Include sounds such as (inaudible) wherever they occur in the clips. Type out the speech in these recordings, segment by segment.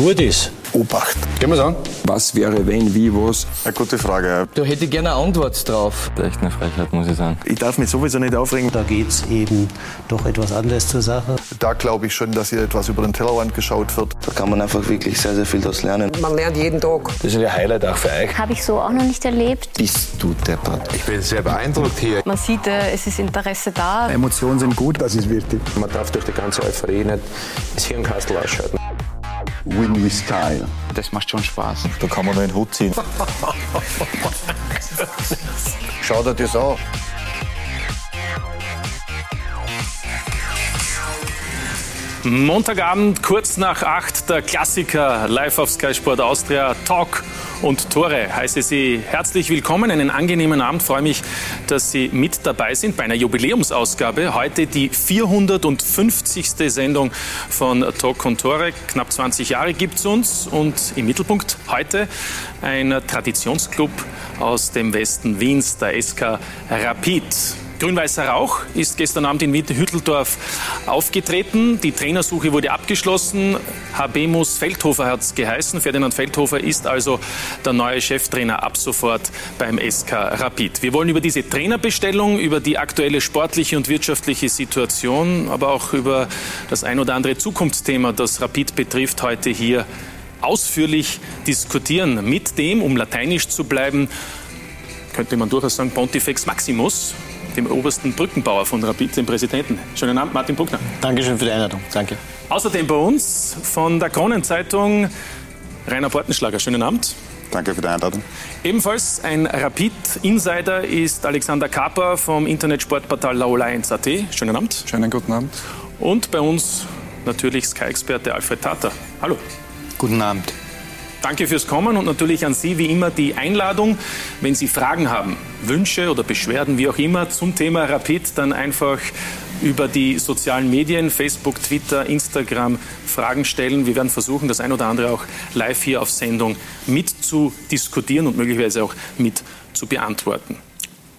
gut ist. Obacht. Gehen wir an. Was wäre, wenn, wie, was? Eine gute Frage. Da hätte ich gerne eine Antwort drauf. Echt eine Frechheit, muss ich sagen. Ich darf mich sowieso nicht aufregen. Da geht es eben doch etwas anders zur Sache. Da glaube ich schon, dass hier etwas über den Tellerrand geschaut wird. Da kann man einfach wirklich sehr, sehr viel daraus lernen. Man lernt jeden Tag. Das ist ein Highlight auch für euch. Habe ich so auch noch nicht erlebt. Bist du deppert. Ich bin sehr beeindruckt hier. Man sieht, äh, es ist Interesse da. Emotionen sind gut, das ist wichtig. Man darf durch die ganze Euphorie nicht das Hirnkastel ausschalten. Win with Style. Das macht schon Spaß. Da kann man nur den Hut ziehen. (laughs) Schau dir das an. Montagabend, kurz nach acht, der Klassiker live auf Sky Sport Austria, Talk und Tore. Heiße Sie herzlich willkommen, einen angenehmen Abend. Freue mich, dass Sie mit dabei sind bei einer Jubiläumsausgabe. Heute die 450. Sendung von Talk und Tore. Knapp 20 Jahre gibt es uns und im Mittelpunkt heute ein Traditionsclub aus dem Westen Wiens, der SK Rapid. Grün-Weißer Rauch ist gestern Abend in Hütteldorf aufgetreten. Die Trainersuche wurde abgeschlossen. Habemus Feldhofer hat es geheißen. Ferdinand Feldhofer ist also der neue Cheftrainer ab sofort beim SK Rapid. Wir wollen über diese Trainerbestellung, über die aktuelle sportliche und wirtschaftliche Situation, aber auch über das ein oder andere Zukunftsthema, das Rapid betrifft, heute hier ausführlich diskutieren. Mit dem, um lateinisch zu bleiben, könnte man durchaus sagen, Pontifex Maximus, dem obersten Brückenbauer von Rapid, dem Präsidenten. Schönen Abend, Martin Buckner. Dankeschön für die Einladung. Danke. Außerdem bei uns von der Kronenzeitung Rainer Portenschlager. Schönen Abend. Danke für die Einladung. Ebenfalls ein Rapid-Insider ist Alexander Kaper vom Internetsportportal laola1.at. Schönen Abend. Schönen guten Abend. Und bei uns natürlich Sky-Experte Alfred Tata. Hallo. Guten Abend. Danke fürs Kommen und natürlich an Sie wie immer die Einladung. Wenn Sie Fragen haben, Wünsche oder Beschwerden, wie auch immer, zum Thema Rapid, dann einfach über die sozialen Medien, Facebook, Twitter, Instagram Fragen stellen. Wir werden versuchen, das ein oder andere auch live hier auf Sendung mit zu diskutieren und möglicherweise auch mit zu beantworten.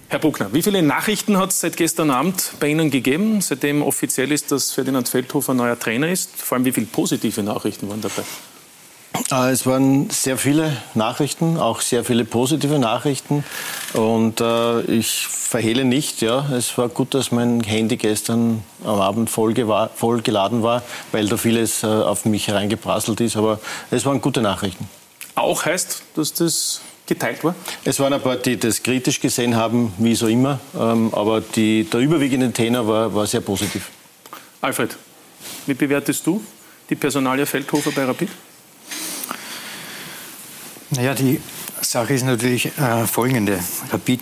Herr Buckner, wie viele Nachrichten hat es seit gestern Abend bei Ihnen gegeben, seitdem offiziell ist, dass Ferdinand Feldhofer neuer Trainer ist? Vor allem, wie viele positive Nachrichten waren dabei? Äh, Es waren sehr viele Nachrichten, auch sehr viele positive Nachrichten. Und äh, ich verhehle nicht, ja, es war gut, dass mein Handy gestern am Abend voll, geladen war, weil da vieles äh, auf mich hereingeprasselt ist. Aber es waren gute Nachrichten. Auch heißt, dass das geteilt war? Es waren ein paar, die das kritisch gesehen haben, wie so immer. Ähm, aber die, der überwiegende Tenor war, war sehr positiv. Alfred, wie bewertest du die Personalie Feldhofer bei Rapid? Naja, die Sache ist natürlich äh, folgende. Rapid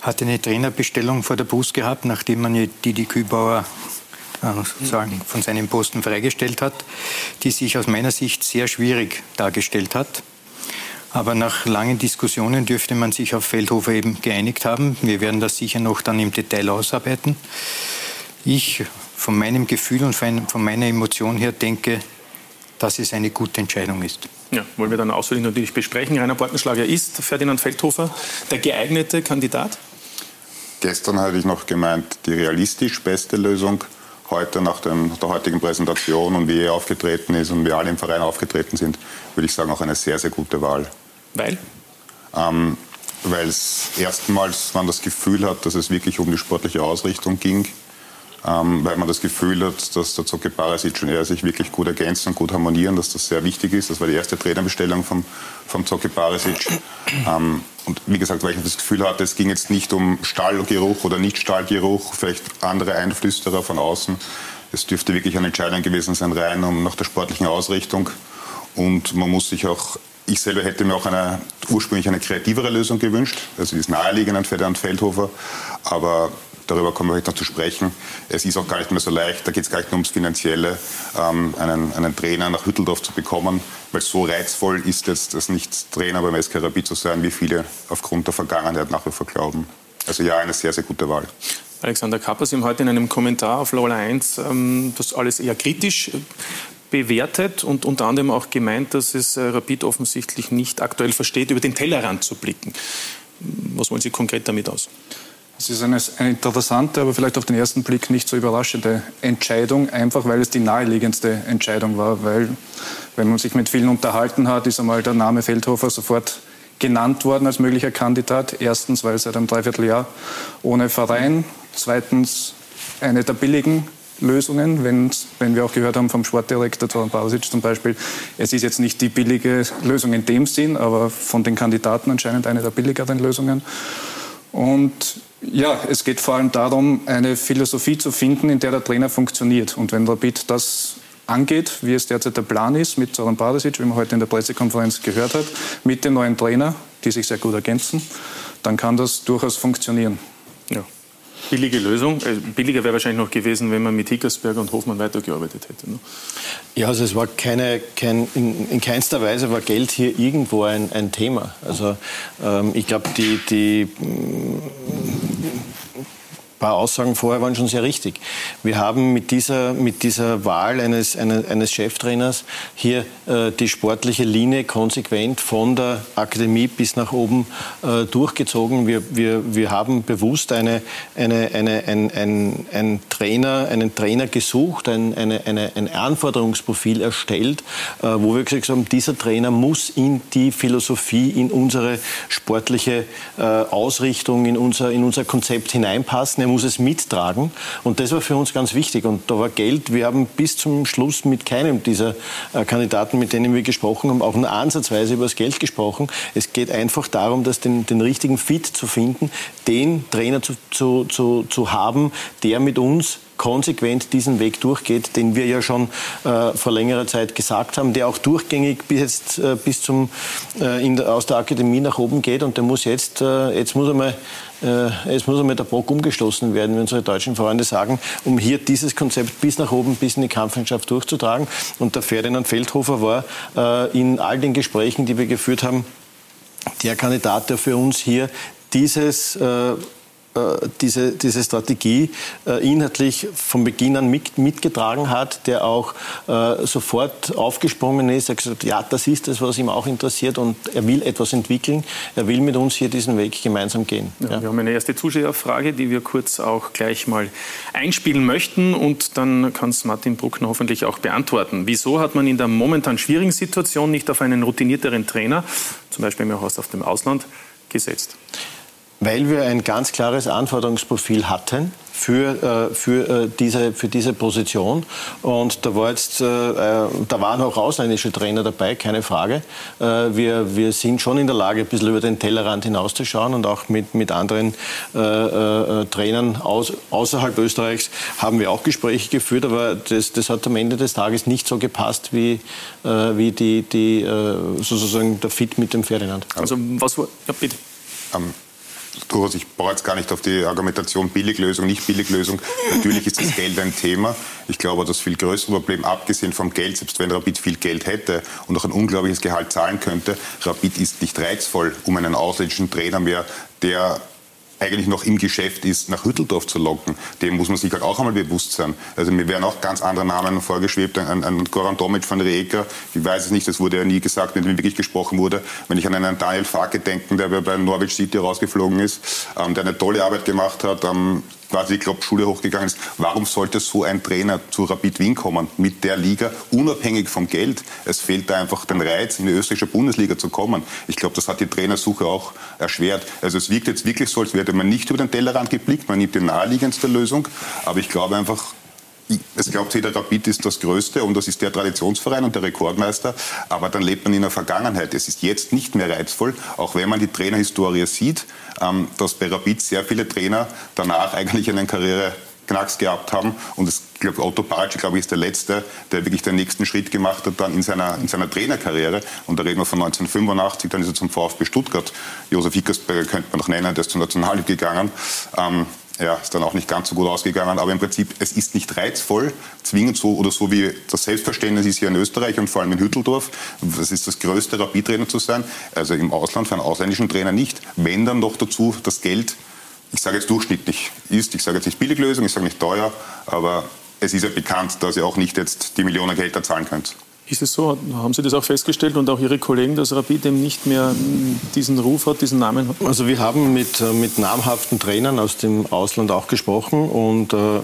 hatte eine Trainerbestellung vor der Brust gehabt, nachdem man Didi Kübauer äh, sozusagen von seinem Posten freigestellt hat, die sich aus meiner Sicht sehr schwierig dargestellt hat. Aber nach langen Diskussionen dürfte man sich auf Feldhofer eben geeinigt haben. Wir werden das sicher noch dann im Detail ausarbeiten. Ich von meinem Gefühl und von meiner Emotion her denke, dass es eine gute Entscheidung ist. Ja, wollen wir dann ausführlich natürlich besprechen. Rainer Bortenschlager ist Ferdinand Feldhofer der geeignete Kandidat? Gestern hatte ich noch gemeint, die realistisch beste Lösung. Heute nach, dem, der heutigen Präsentation und wie er aufgetreten ist und wie alle im Verein aufgetreten sind, würde ich sagen, auch eine sehr, sehr gute Wahl. Weil? Ähm, Weil es erstmals man das Gefühl hat, dass es wirklich um die sportliche Ausrichtung ging. Ähm, weil man das Gefühl hat, dass der Zoke Parasic und er sich wirklich gut ergänzen und gut harmonieren, dass das sehr wichtig ist. Das war die erste Trainerbestellung vom, vom Zoke Parasic. Ähm, und wie gesagt, weil ich das Gefühl hatte, es ging jetzt nicht um Stallgeruch oder Nicht-Stallgeruch, vielleicht andere Einflüsterer von außen. Es dürfte wirklich eine Entscheidung gewesen sein, rein um nach der sportlichen Ausrichtung. Und man muss sich auch, ich selber hätte mir auch eine, ursprünglich eine kreativere Lösung gewünscht, also die ist naheliegend an Ferdinand Feldhofer, aber darüber kommen wir heute noch zu sprechen. Es ist auch gar nicht mehr so leicht, da geht es gar nicht nur ums Finanzielle, ähm, einen, einen Trainer nach Hütteldorf zu bekommen, weil so reizvoll ist jetzt das nicht Trainer beim SK Rapid zu sein, wie viele aufgrund der Vergangenheit nach wie vor glauben. Also ja, eine sehr, sehr gute Wahl. Alexander Kappers haben heute in einem Kommentar auf Lola 1 ähm, das alles eher kritisch bewertet und unter anderem auch gemeint, dass es äh, Rapid offensichtlich nicht aktuell versteht, über den Tellerrand zu blicken. Was wollen Sie konkret damit aus? Es ist eine, eine, interessante, aber vielleicht auf den ersten Blick nicht so überraschende Entscheidung, einfach weil es die naheliegendste Entscheidung war. Weil, wenn man sich mit vielen unterhalten hat, ist einmal der Name Feldhofer sofort genannt worden als möglicher Kandidat. Erstens, weil seit einem Dreivierteljahr ohne Verein. Zweitens, eine der billigen Lösungen, wenn, wenn wir auch gehört haben vom Sportdirektor Zoran Barosic zum Beispiel, es ist jetzt nicht die billige Lösung in dem Sinn, aber von den Kandidaten anscheinend eine der billigeren Lösungen. Und ja, es geht vor allem darum, eine Philosophie zu finden, in der der Trainer funktioniert. Und wenn Rapid das angeht, wie es derzeit der Plan ist, mit Zoran Barisic, wie man heute in der Pressekonferenz gehört hat, mit dem neuen Trainer, die sich sehr gut ergänzen, dann kann das durchaus funktionieren. Ja. Billige Lösung. Äh, billiger wäre wahrscheinlich noch gewesen, wenn man mit Hickersberger und Hofmann weitergearbeitet hätte. Ne? Ja, also es war keine, kein, in, in, keinster Weise war Geld hier irgendwo ein, ein Thema. Also ähm, ich glaube, die, die paar Aussagen vorher waren schon sehr richtig. Wir haben mit dieser, mit dieser Wahl eines, eines, eines Cheftrainers hier äh, die sportliche Linie konsequent von der Akademie bis nach oben äh, durchgezogen. Wir, wir, wir haben bewusst eine, eine, eine, ein, ein, ein Trainer, einen Trainer gesucht, ein, eine, eine, ein Anforderungsprofil erstellt, äh, wo wir gesagt haben, dieser Trainer muss in die Philosophie, in unsere sportliche äh, Ausrichtung, in unser, in unser Konzept hineinpassen muss es mittragen. Und das war für uns ganz wichtig. Und da war Geld. Wir haben bis zum Schluss mit keinem dieser äh, Kandidaten, mit denen wir gesprochen haben, auch nur ansatzweise über das Geld gesprochen. Es geht einfach darum, dass den, den richtigen Fit zu finden, den Trainer zu, zu, zu, zu haben, der mit uns konsequent diesen Weg durchgeht, den wir ja schon äh, vor längerer Zeit gesagt haben, der auch durchgängig bis, jetzt, äh, bis zum, äh, in, aus der Akademie nach oben geht. Und der muss jetzt, äh, jetzt muss einmal äh, jetzt muss einmal der Brock umgestoßen werden, wie unsere deutschen Freunde sagen, um hier dieses Konzept bis nach oben, bis in die Kampfmannschaft durchzutragen. Und der Ferdinand Feldhofer war äh, in all den Gesprächen, die wir geführt haben, der Kandidat, der für uns hier dieses äh, diese, diese Strategie äh, inhaltlich von Beginn an mit, mitgetragen hat, der auch äh, sofort aufgesprungen ist. Er hat gesagt, ja, das ist es, was ihm auch interessiert und er will etwas entwickeln. Er will mit uns hier diesen Weg gemeinsam gehen. Ja, ja. Wir haben eine erste Zuschauerfrage, die wir kurz auch gleich mal einspielen möchten und dann kann es Martin Bruckner hoffentlich auch beantworten. Wieso hat man in der momentan schwierigen Situation nicht auf einen routinierteren Trainer, zum Beispiel im Haus auf dem Ausland, gesetzt? Weil wir ein ganz klares Anforderungsprofil hatten für, äh, für, äh, diese, für diese Position. Und da, war jetzt, äh, da waren auch ausländische Trainer dabei, keine Frage. wir, wir sind schon in der Lage, ein bisschen über den Tellerrand hinauszuschauen und auch mit, mit anderen Trainern aus, außerhalb Österreichs haben wir auch Gespräche geführt, aber das, das hat am Ende des Tages nicht so gepasst wie, wie die, die, sozusagen der Fit mit dem Ferdinand. Also was war, ja bitte. Um durchaus, ich brauche jetzt gar nicht auf die Argumentation Billiglösung, nicht Billiglösung. Natürlich ist das Geld ein Thema. Ich glaube, das viel größere Problem, abgesehen vom Geld, selbst wenn Rapid viel Geld hätte und auch ein unglaubliches Gehalt zahlen könnte, Rapid ist nicht reizvoll, um einen ausländischen Trainer mehr, der eigentlich noch im Geschäft ist, nach Hütteldorf zu locken. Dem muss man sich halt auch einmal bewusst sein. Also mir wären auch ganz andere Namen vorgeschwebt. Ein, ein Goran Tomic von Rijeka, ich weiß es nicht, das wurde ja nie gesagt, mit dem wirklich gesprochen wurde. Wenn ich an einen Daniel Farke denke, der bei Norwich City rausgeflogen ist, ähm, der eine tolle Arbeit gemacht hat, ähm, quasi die Klopp-Schule hochgegangen ist. Warum sollte so ein Trainer zu Rapid Wien kommen mit der Liga, unabhängig vom Geld? Es fehlt da einfach den Reiz, in die österreichische Bundesliga zu kommen. Ich glaube, das hat die Trainersuche auch erschwert. Also es wirkt jetzt wirklich so, als wäre man nicht über den Tellerrand geblickt, man nimmt die naheliegendste Lösung. Aber ich glaube einfach, es glaubt jeder, Rapid ist das Größte und das ist der Traditionsverein und der Rekordmeister. Aber dann lebt man in der Vergangenheit. Es ist jetzt nicht mehr reizvoll, auch wenn man die Trainerhistorie sieht, ähm, dass bei Rapid sehr viele Trainer danach eigentlich einen Karriere Knacks gehabt haben. Und es, ich glaube, Otto Palci, glaube ich, ist der Letzte, der wirklich den nächsten Schritt gemacht hat dann in seiner, in seiner Trainerkarriere. Und da reden wir von 1985, dann ist er zum VfB Stuttgart. Josef Hickersberger könnte man noch nennen, der ist zur Nationalliga gegangen. Ähm, ja, ist dann auch nicht ganz so gut ausgegangen, aber im Prinzip, es ist nicht reizvoll, zwingend so oder so wie das Selbstverständnis ist hier in Österreich und vor allem in Hütteldorf. Das ist das größte Rapid-Trainer zu sein, also im Ausland für einen ausländischen Trainer nicht. Wenn dann noch dazu das Geld, ich sage jetzt durchschnittlich ist, ich sage jetzt nicht Billiglösung, ich sage nicht teuer, aber es ist ja bekannt, dass ihr auch nicht jetzt die Millionen Gelder zahlen könnt. Ist es so? Haben Sie das auch festgestellt und auch Ihre Kollegen, dass Rapid eben nicht mehr diesen Ruf hat, diesen Namen hat? Also wir haben mit, äh, mit namhaften Trainern aus dem Ausland auch gesprochen und äh, äh,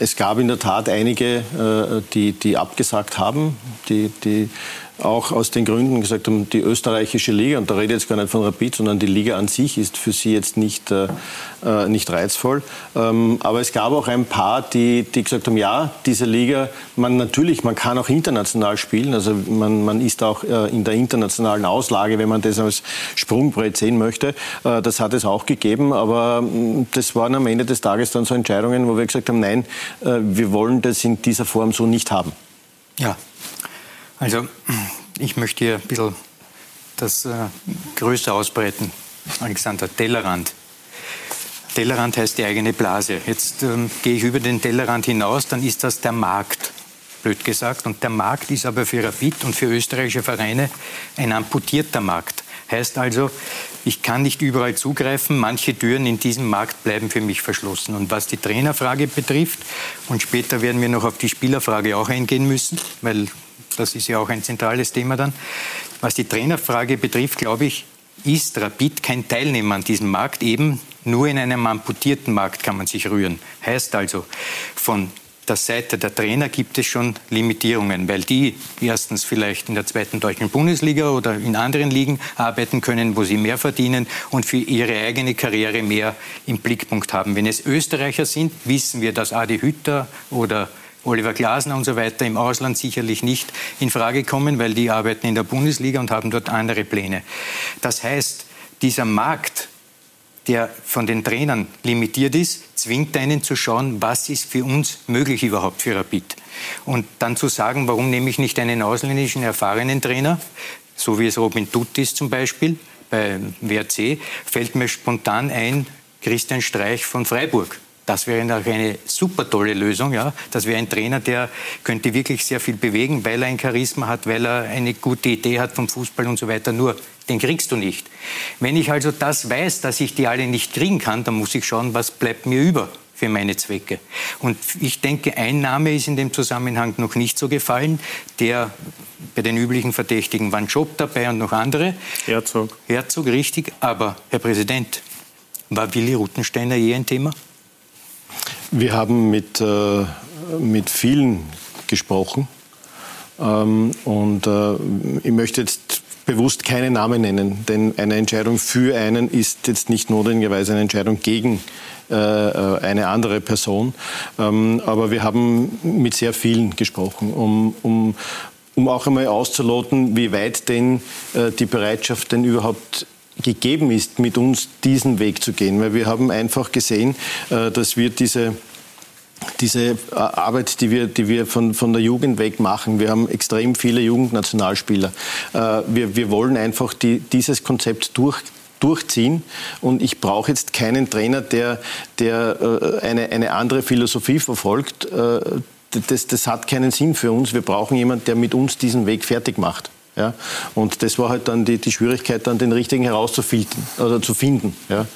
es gab in der Tat einige, äh, die, die abgesagt haben, die, die auch aus den Gründen gesagt haben, die österreichische Liga, und da rede ich jetzt gar nicht von Rapid, sondern die Liga an sich ist für sie jetzt nicht, äh, äh, nicht reizvoll. Ähm, aber es gab auch ein paar, die, die gesagt haben, ja, diese Liga, man natürlich, man kann auch international spielen, also man, man ist auch äh, in der internationalen Auslage, wenn man das als Sprungbrett sehen möchte. Äh, das hat es auch gegeben, aber mm, das waren am Ende des Tages dann so Entscheidungen, wo wir gesagt haben, nein, äh, wir wollen das in dieser Form so nicht haben. Ja, also ich möchte hier ein bisschen das äh, größer ausbreiten. Alexander, Tellerrand. Tellerrand heißt die eigene Blase. Jetzt ähm, gehe ich über den Tellerrand hinaus, dann ist das der Markt, blöd gesagt. Und der Markt ist aber für Rapid und für österreichische Vereine ein amputierter Markt. Heißt also, ich kann nicht überall zugreifen. Manche Türen in diesem Markt bleiben für mich verschlossen. Und was die Trainerfrage betrifft, und später werden wir noch auf die Spielerfrage auch eingehen müssen, weil das ist ja auch ein zentrales Thema dann. Was die Trainerfrage betrifft, glaube ich, ist Rapid kein Teilnehmer an diesem Markt. Eben nur in einem amputierten Markt kann man sich rühren. Heißt also, von der Seite der Trainer gibt es schon Limitierungen, weil die erstens vielleicht in der zweiten deutschen Bundesliga oder in anderen Ligen arbeiten können, wo sie mehr verdienen und für ihre eigene Karriere mehr im Blickpunkt haben. Wenn es Österreicher sind, wissen wir, dass Adi Hütter oder Oliver Glasner und so weiter im Ausland sicherlich nicht in Frage kommen, weil die arbeiten in der Bundesliga und haben dort andere Pläne. Das heißt, dieser Markt, der von den Trainern limitiert ist, zwingt einen zu schauen, was ist für uns möglich überhaupt für Rapid. Und dann zu sagen, warum nehme ich nicht einen ausländischen erfahrenen Trainer, so wie es Robin Tutt ist zum Beispiel bei WRC, fällt mir spontan ein Christian Streich von Freiburg das wäre eine super tolle Lösung. Ja? Das wäre ein Trainer, der könnte wirklich sehr viel bewegen, weil er ein Charisma hat, weil er eine gute Idee hat vom Fußball und so weiter. Nur, den kriegst du nicht. Wenn ich also das weiß, dass ich die alle nicht kriegen kann, dann muss ich schauen, was bleibt mir über für meine Zwecke. Und ich denke, ein Name ist in dem Zusammenhang noch nicht so gefallen. Der bei den üblichen Verdächtigen waren Job dabei und noch andere. Herzog. Herzog, richtig. Aber, Herr Präsident, war Willi Ruttensteiner je ein Thema? Wir haben mit, äh, mit vielen gesprochen. Ähm, und äh, ich möchte jetzt bewusst keine Namen nennen, denn eine Entscheidung für einen ist jetzt nicht notwendigerweise eine Entscheidung gegen äh, äh eine andere Person. Ähm, aber wir haben mit sehr vielen gesprochen, um, um, um auch einmal auszuloten, wie weit denn äh, die Bereitschaft denn überhaupt gegeben ist, mit uns diesen Weg zu gehen. Weil wir haben einfach gesehen, äh, dass wir diese diese äh, Arbeit, die wir, die wir von, von der Jugend weg machen. Wir haben extrem viele Jugendnationalspieler. Äh, wir, wir wollen einfach die, dieses Konzept durch, durchziehen. Und ich brauche jetzt keinen Trainer, der, der eine, eine andere Philosophie verfolgt. Das, das hat keinen Sinn für uns. Wir brauchen jemanden, der mit uns diesen Weg fertig macht. Ja? Und das war halt dann die, die Schwierigkeit, dann den richtigen herauszufiltern oder zu finden. Ja?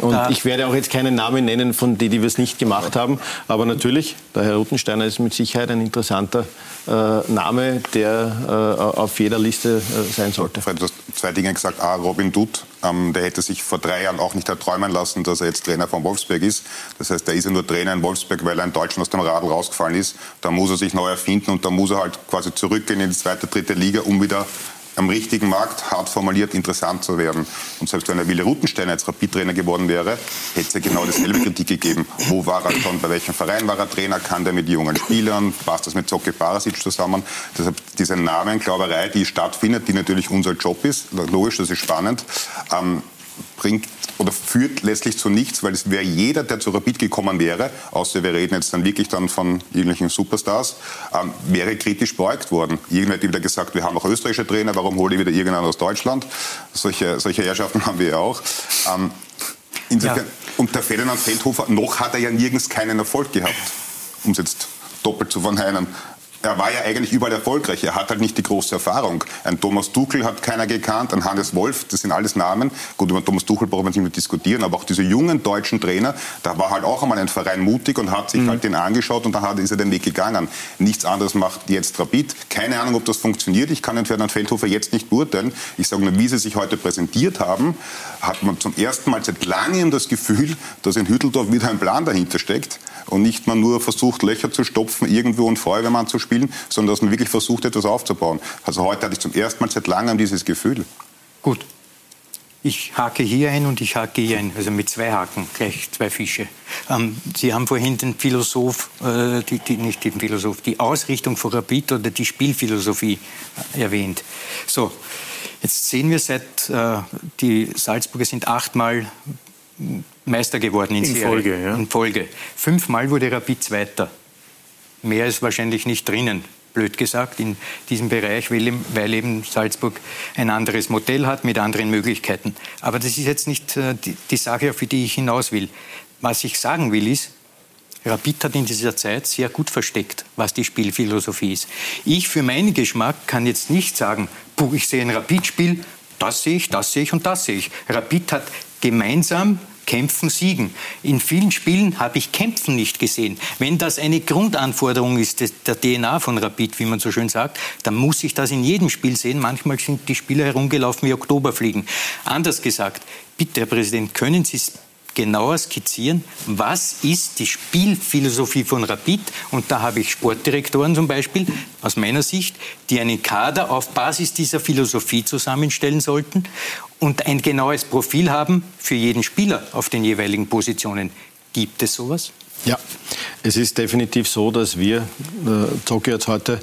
Und ich werde auch jetzt keinen Namen nennen von denen, die wir es nicht gemacht haben. Aber natürlich, der Herr Ruttensteiner ist mit Sicherheit ein interessanter äh, Name, der äh, auf jeder Liste äh, sein sollte. Fred, du hast zwei Dinge gesagt. A, Robin Dutt, ähm, der hätte sich vor drei Jahren auch nicht erträumen lassen, dass er jetzt Trainer von Wolfsberg ist. Das heißt, er ist ja nur Trainer in Wolfsberg, weil er in Deutschland aus dem Radl rausgefallen ist. Da muss er sich neu erfinden und da muss er halt quasi zurückgehen in die zweite, dritte Liga, um wieder am richtigen Markt, hart formuliert, interessant zu werden. Und selbst wenn er Wille Rutensteiner als Rapid-Trainer geworden wäre, hätte es ja genau dieselbe Kritik gegeben. Wo war er schon, bei welchem Verein war er Trainer, kann der mit jungen Spielern, passt das mit Zocke Barasic zusammen? Deshalb diese Namenglauberei, die stattfindet, die natürlich unser Job ist, logisch, das ist spannend, ähm, bringt oder führt letztlich zu nichts, weil es wäre jeder, der zu Rapid gekommen wäre, außer wir reden jetzt dann wirklich dann von irgendwelchen Superstars, ähm, wäre kritisch beäugt worden. Irgendwer hat wieder gesagt, wir haben auch österreichische Trainer, warum hole ich wieder irgendeinen aus Deutschland? Solche, solche Herrschaften (laughs) haben wir ja auch. Ähm, insofern, ja. Und der Ferdinand Feldhofer, noch hat er ja nirgends keinen Erfolg gehabt, um es jetzt doppelt zu verneinen. Er war ja eigentlich überall erfolgreich. Er hat halt nicht die große Erfahrung. Ein Thomas Tuchel hat keiner gekannt, ein Hannes Wolf, das sind alles Namen. Gut, über Thomas Tuchel brauchen wir nicht mehr diskutieren, aber auch diese jungen deutschen Trainer, da war halt auch einmal ein Verein mutig und hat sich mhm. halt den angeschaut und dann hat, ist er den Weg gegangen. Nichts anderes macht jetzt Rapid. Keine Ahnung, ob das funktioniert. Ich kann den Ferdinand Feldhofer jetzt nicht beurteilen. Ich sage nur, wie sie sich heute präsentiert haben, hat man zum ersten Mal seit langem das Gefühl, dass in Hütteldorf wieder ein Plan dahinter steckt und nicht man nur versucht, Löcher zu stopfen, irgendwo einen Feuerwehrmann zu spielen, sondern dass man wirklich versucht, etwas aufzubauen. Also heute hatte ich zum ersten Mal seit langem dieses Gefühl. Gut. Ich hake hier ein und ich hake hier ein, also mit zwei Haken, gleich zwei Fische. Ähm, Sie haben vorhin den Philosoph, äh, die, die, nicht den Philosoph, die Ausrichtung von Rapid oder die Spielphilosophie äh, erwähnt. So, jetzt sehen wir seit, äh, die Salzburger sind achtmal Meister geworden in, in Serie. Folge. Ja. In Folge. Fünfmal wurde Rapid Zweiter. Mehr ist wahrscheinlich nicht drinnen, blöd gesagt, in diesem Bereich, weil eben Salzburg ein anderes Modell hat mit anderen Möglichkeiten. Aber das ist jetzt nicht äh, die Sache, auf die ich hinaus will. Was ich sagen will, ist, Rapid hat in dieser Zeit sehr gut versteckt, was die Spielphilosophie ist. Ich für meinen Geschmack kann jetzt nicht sagen, puh, ich sehe ein Rapid-Spiel, das sehe ich, das sehe ich und das sehe ich. Rapid hat gemeinsam Kämpfen siegen. In vielen Spielen habe ich Kämpfen nicht gesehen. Wenn das eine Grundanforderung ist der DNA von Rapid, wie man so schön sagt, dann muss ich das in jedem Spiel sehen. Manchmal sind die Spieler herumgelaufen wie Oktoberfliegen. Anders gesagt, bitte, Herr Präsident, können Sie es genauer skizzieren, was ist die Spielphilosophie von Rapid. Und da habe ich Sportdirektoren zum Beispiel aus meiner Sicht, die einen Kader auf Basis dieser Philosophie zusammenstellen sollten und ein genaues Profil haben für jeden Spieler auf den jeweiligen Positionen. Gibt es sowas? Ja, es ist definitiv so, dass wir, äh, Zocki hat heute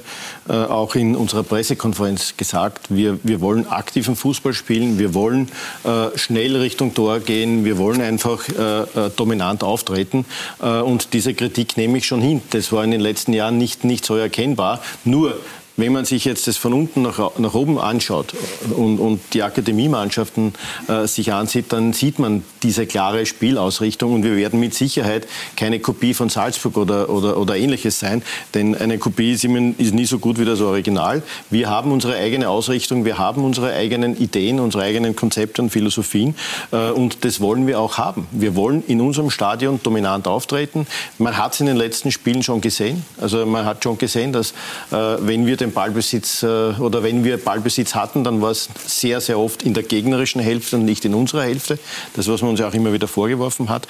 äh, auch in unserer Pressekonferenz gesagt, wir, wir wollen aktiven Fußball spielen, wir wollen äh, schnell Richtung Tor gehen, wir wollen einfach äh, äh dominant auftreten. Äh, und diese Kritik nehme ich schon hin. Das war in den letzten Jahren nicht, nicht so erkennbar. Nur wenn man sich jetzt das von unten nach, nach oben anschaut und, und die Akademiemannschaften äh, sich ansieht, dann sieht man diese klare Spielausrichtung und wir werden mit Sicherheit keine Kopie von Salzburg oder, oder, oder ähnliches sein, denn eine Kopie ist, immer, ist nie so gut wie das Original. Wir haben unsere eigene Ausrichtung, wir haben unsere eigenen Ideen, unsere eigenen Konzepte und Philosophien äh, und das wollen wir auch haben. Wir wollen in unserem Stadion dominant auftreten. Man hat es in den letzten Spielen schon gesehen. Also man hat schon gesehen, dass äh, wenn wir den den Ballbesitz äh, oder wenn wir Ballbesitz hatten, dann war es sehr, sehr oft in der gegnerischen Hälfte und nicht in unserer Hälfte. Das, was man uns ja auch immer wieder vorgeworfen hat.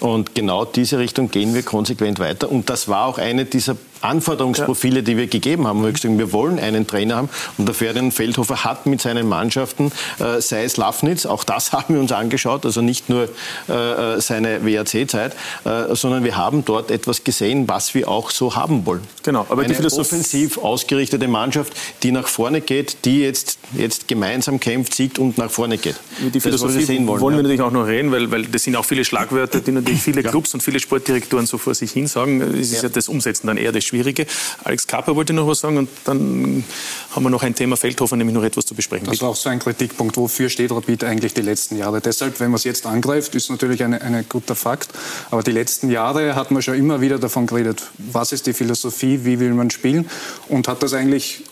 Und genau diese Richtung gehen wir konsequent weiter. Und das war auch eine dieser Anforderungsprofile, die wir gegeben haben. Wir, gesagt, wir wollen einen Trainer haben und der Ferdinand Feldhofer hat mit seinen Mannschaften, äh, sei es Lafnitz, auch das (laughs) haben wir uns angeschaut, also nicht nur äh, seine WAC-Zeit, äh, sondern wir haben dort etwas gesehen, was wir auch so haben wollen. Genau, aber eine die offensiv ausgerichtete Mannschaft, die nach vorne geht, die jetzt, jetzt gemeinsam kämpft, siegt und nach vorne geht. Die Philosophie das, wollen, wollen wir ja. natürlich auch noch reden, weil, weil das sind auch viele Schlagwörter, die natürlich viele Clubs und viele Sportdirektoren so vor sich hin sagen. Es ist ja. ja das Umsetzen dann eher das Schwierige. Alex Kapper wollte noch was sagen und dann haben wir noch ein Thema Feldhofer, nämlich noch etwas zu besprechen. Das war auch so ein Kritikpunkt. Wofür steht Rapid eigentlich die letzten Jahre? Deshalb, wenn man es jetzt angreift, ist natürlich ein eine guter Fakt. Aber die letzten Jahre hat man schon immer wieder davon geredet, was ist die Philosophie, wie will man spielen und hat das eigentlich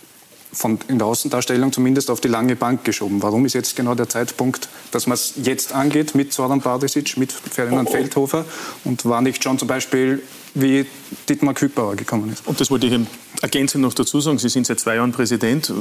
von, in der Außendarstellung zumindest auf die lange Bank geschoben. Warum ist jetzt genau der Zeitpunkt, dass man es jetzt angeht mit Zoran Badisic, mit Ferdinand oh, oh. Feldhofer und war nicht schon zum Beispiel wie Dietmar Küppauer gekommen ist. Und das wollte ich ergänzend noch dazu sagen. Sie sind seit zwei Jahren Präsident.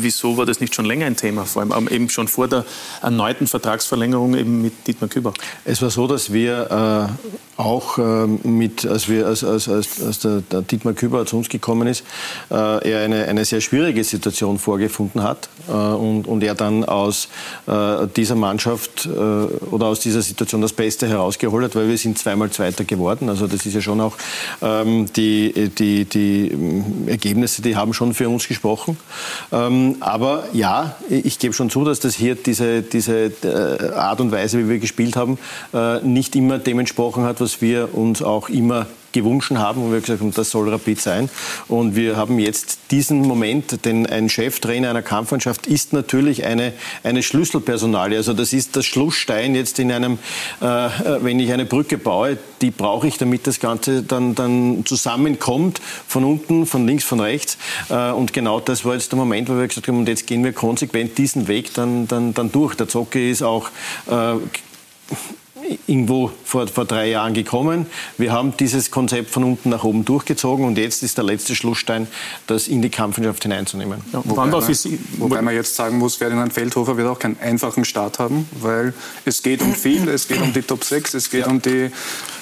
Wieso war das nicht schon länger ein Thema? Vor allem eben schon vor der erneuten Vertragsverlängerung eben mit Dietmar Küppauer. Es war so, dass wir äh, auch äh, mit, als, wir, als, als, als, als der, der, Dietmar Küppauer zu uns gekommen ist, äh, er eine, eine sehr schwierige Situation vorgefunden hat äh, und, und er dann aus äh, dieser Mannschaft äh, oder aus dieser Situation das Beste herausgeholt hat, weil wir sind zweimal Zweiter geworden. Also das ist ja schon auch ähm, die, die, die ähm, Ergebnisse, die haben schon für uns gesprochen. Ähm, aber ja, ich gebe schon zu, dass das hier diese, diese äh, Art und Weise, wie wir gespielt haben, äh, nicht immer dem entsprochen hat, was wir uns auch immer gewünscht haben, wo wir gesagt haben, das soll Rapid sein. Und wir haben jetzt diesen Moment, denn ein Cheftrainer einer Kampfmannschaft ist natürlich eine, eine Schlüsselpersonalie. Also das ist das Schlussstein jetzt in einem, äh, wenn ich eine Brücke baue, die brauche ich, damit das Ganze dann, dann zusammenkommt, von unten, von links, von rechts. Äh, und genau das war jetzt der Moment, wo wir gesagt haben, und jetzt gehen wir konsequent diesen Weg dann, dann, dann durch. Der Zocke ist auch äh, irgendwo vor, vor drei Jahren gekommen. Wir haben dieses Konzept von unten nach oben durchgezogen und jetzt ist der letzte Schlussstein, das in die Kampfmannschaft hineinzunehmen. Ja, wobei, man, wobei man jetzt sagen muss, Ferdinand Feldhofer wird auch keinen einfachen Start haben, weil es geht um viel, es geht um die Top 6, es geht ja. um die,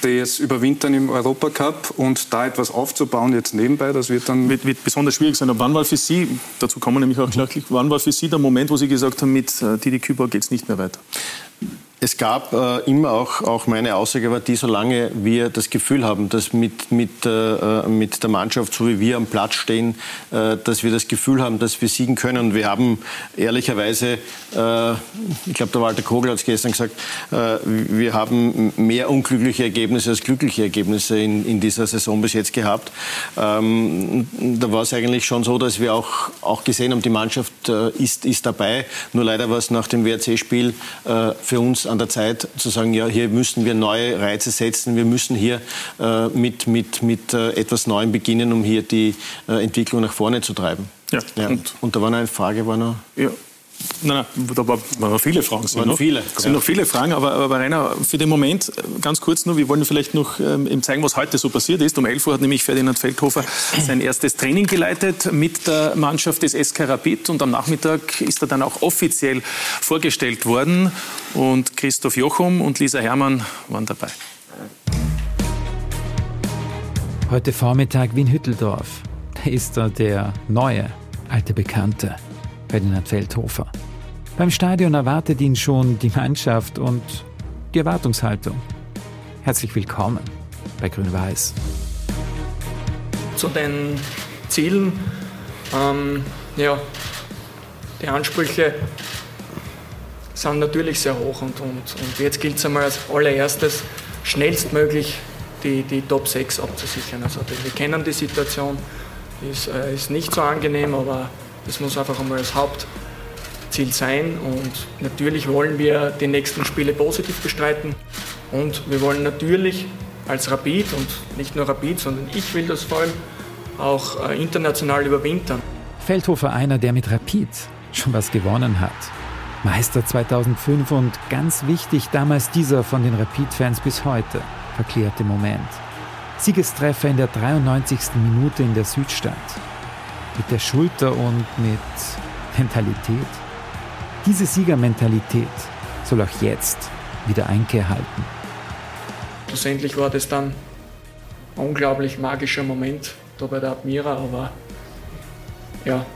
das Überwintern im Europacup und da etwas aufzubauen jetzt nebenbei, das wird dann... Wird, wird besonders schwierig sein. Aber wann war für Sie, dazu kommen wir nämlich auch gleich, wann war für Sie der Moment, wo Sie gesagt haben, mit äh, Didi Kübauer geht es nicht mehr weiter? Es gab äh, immer auch, auch meine Aussage war die, solange wir das Gefühl haben, dass mit, mit, äh, mit der Mannschaft, so wie wir am Platz stehen, äh, dass wir das Gefühl haben, dass wir siegen können. Wir haben ehrlicherweise, äh, ich glaube, der Walter Kogel hat es gestern gesagt, äh, wir haben mehr unglückliche Ergebnisse als glückliche Ergebnisse in, in dieser Saison bis jetzt gehabt. Ähm, da war es eigentlich schon so, dass wir auch, auch gesehen haben, die Mannschaft äh, ist, ist dabei. Nur leider war es nach dem WRC-Spiel für uns an der Zeit zu sagen, ja, hier müssen wir neue Reize setzen, wir müssen hier äh, mit, mit, mit äh, etwas Neuem beginnen, um hier die äh, Entwicklung nach vorne zu treiben. Ja. ja. Und, und, da war noch eine Frage, war noch... Ja. Nein, nein, da waren noch viele Fragen. Sind noch, viele. sind ja. noch viele Fragen, aber, aber Rainer, für den Moment äh, ganz kurz nur, wir wollen vielleicht noch ähm, zeigen, was heute so passiert ist. Um 11 Uhr hat nämlich Ferdinand Feldhofer sein erstes Training geleitet mit der Mannschaft des SK Rapid und am Nachmittag ist er dann auch offiziell vorgestellt worden und Christoph Jochum und Lisa Hermann waren dabei. Heute Vormittag Wien-Hütteldorf. Da ist er der neue, alte Bekannte. Ferdinand Feldhofer. Beim Stadion erwartet ihn schon die Mannschaft und die Erwartungshaltung. Herzlich willkommen bei Grün-Weiß. Zu den Zielen, ähm, ja, die Ansprüche sind natürlich sehr hoch und, und, und jetzt gilt es einmal als allererstes, schnellstmöglich die, die Top 6 abzusichern. Also wir kennen die Situation, ist, äh, ist nicht so angenehm, aber das muss einfach einmal das Hauptziel sein. Und natürlich wollen wir die nächsten Spiele positiv bestreiten. Und wir wollen natürlich als Rapid und nicht nur Rapid, sondern ich will das vor allem auch äh, international überwintern. Feldhofer einer, der mit Rapid schon was gewonnen hat. Meister 2005 und ganz wichtig damals dieser von den Rapid-Fans bis heute verklärte Moment. Siegestreffer in der 93. Minute in der Südstadt mit der Schulter und mit Mentalität. Diese Siegermentalität soll auch jetzt wieder Einkehr halten. Schlussendlich war das dann ein unglaublich magischer Moment da bei der Admira, aber ja,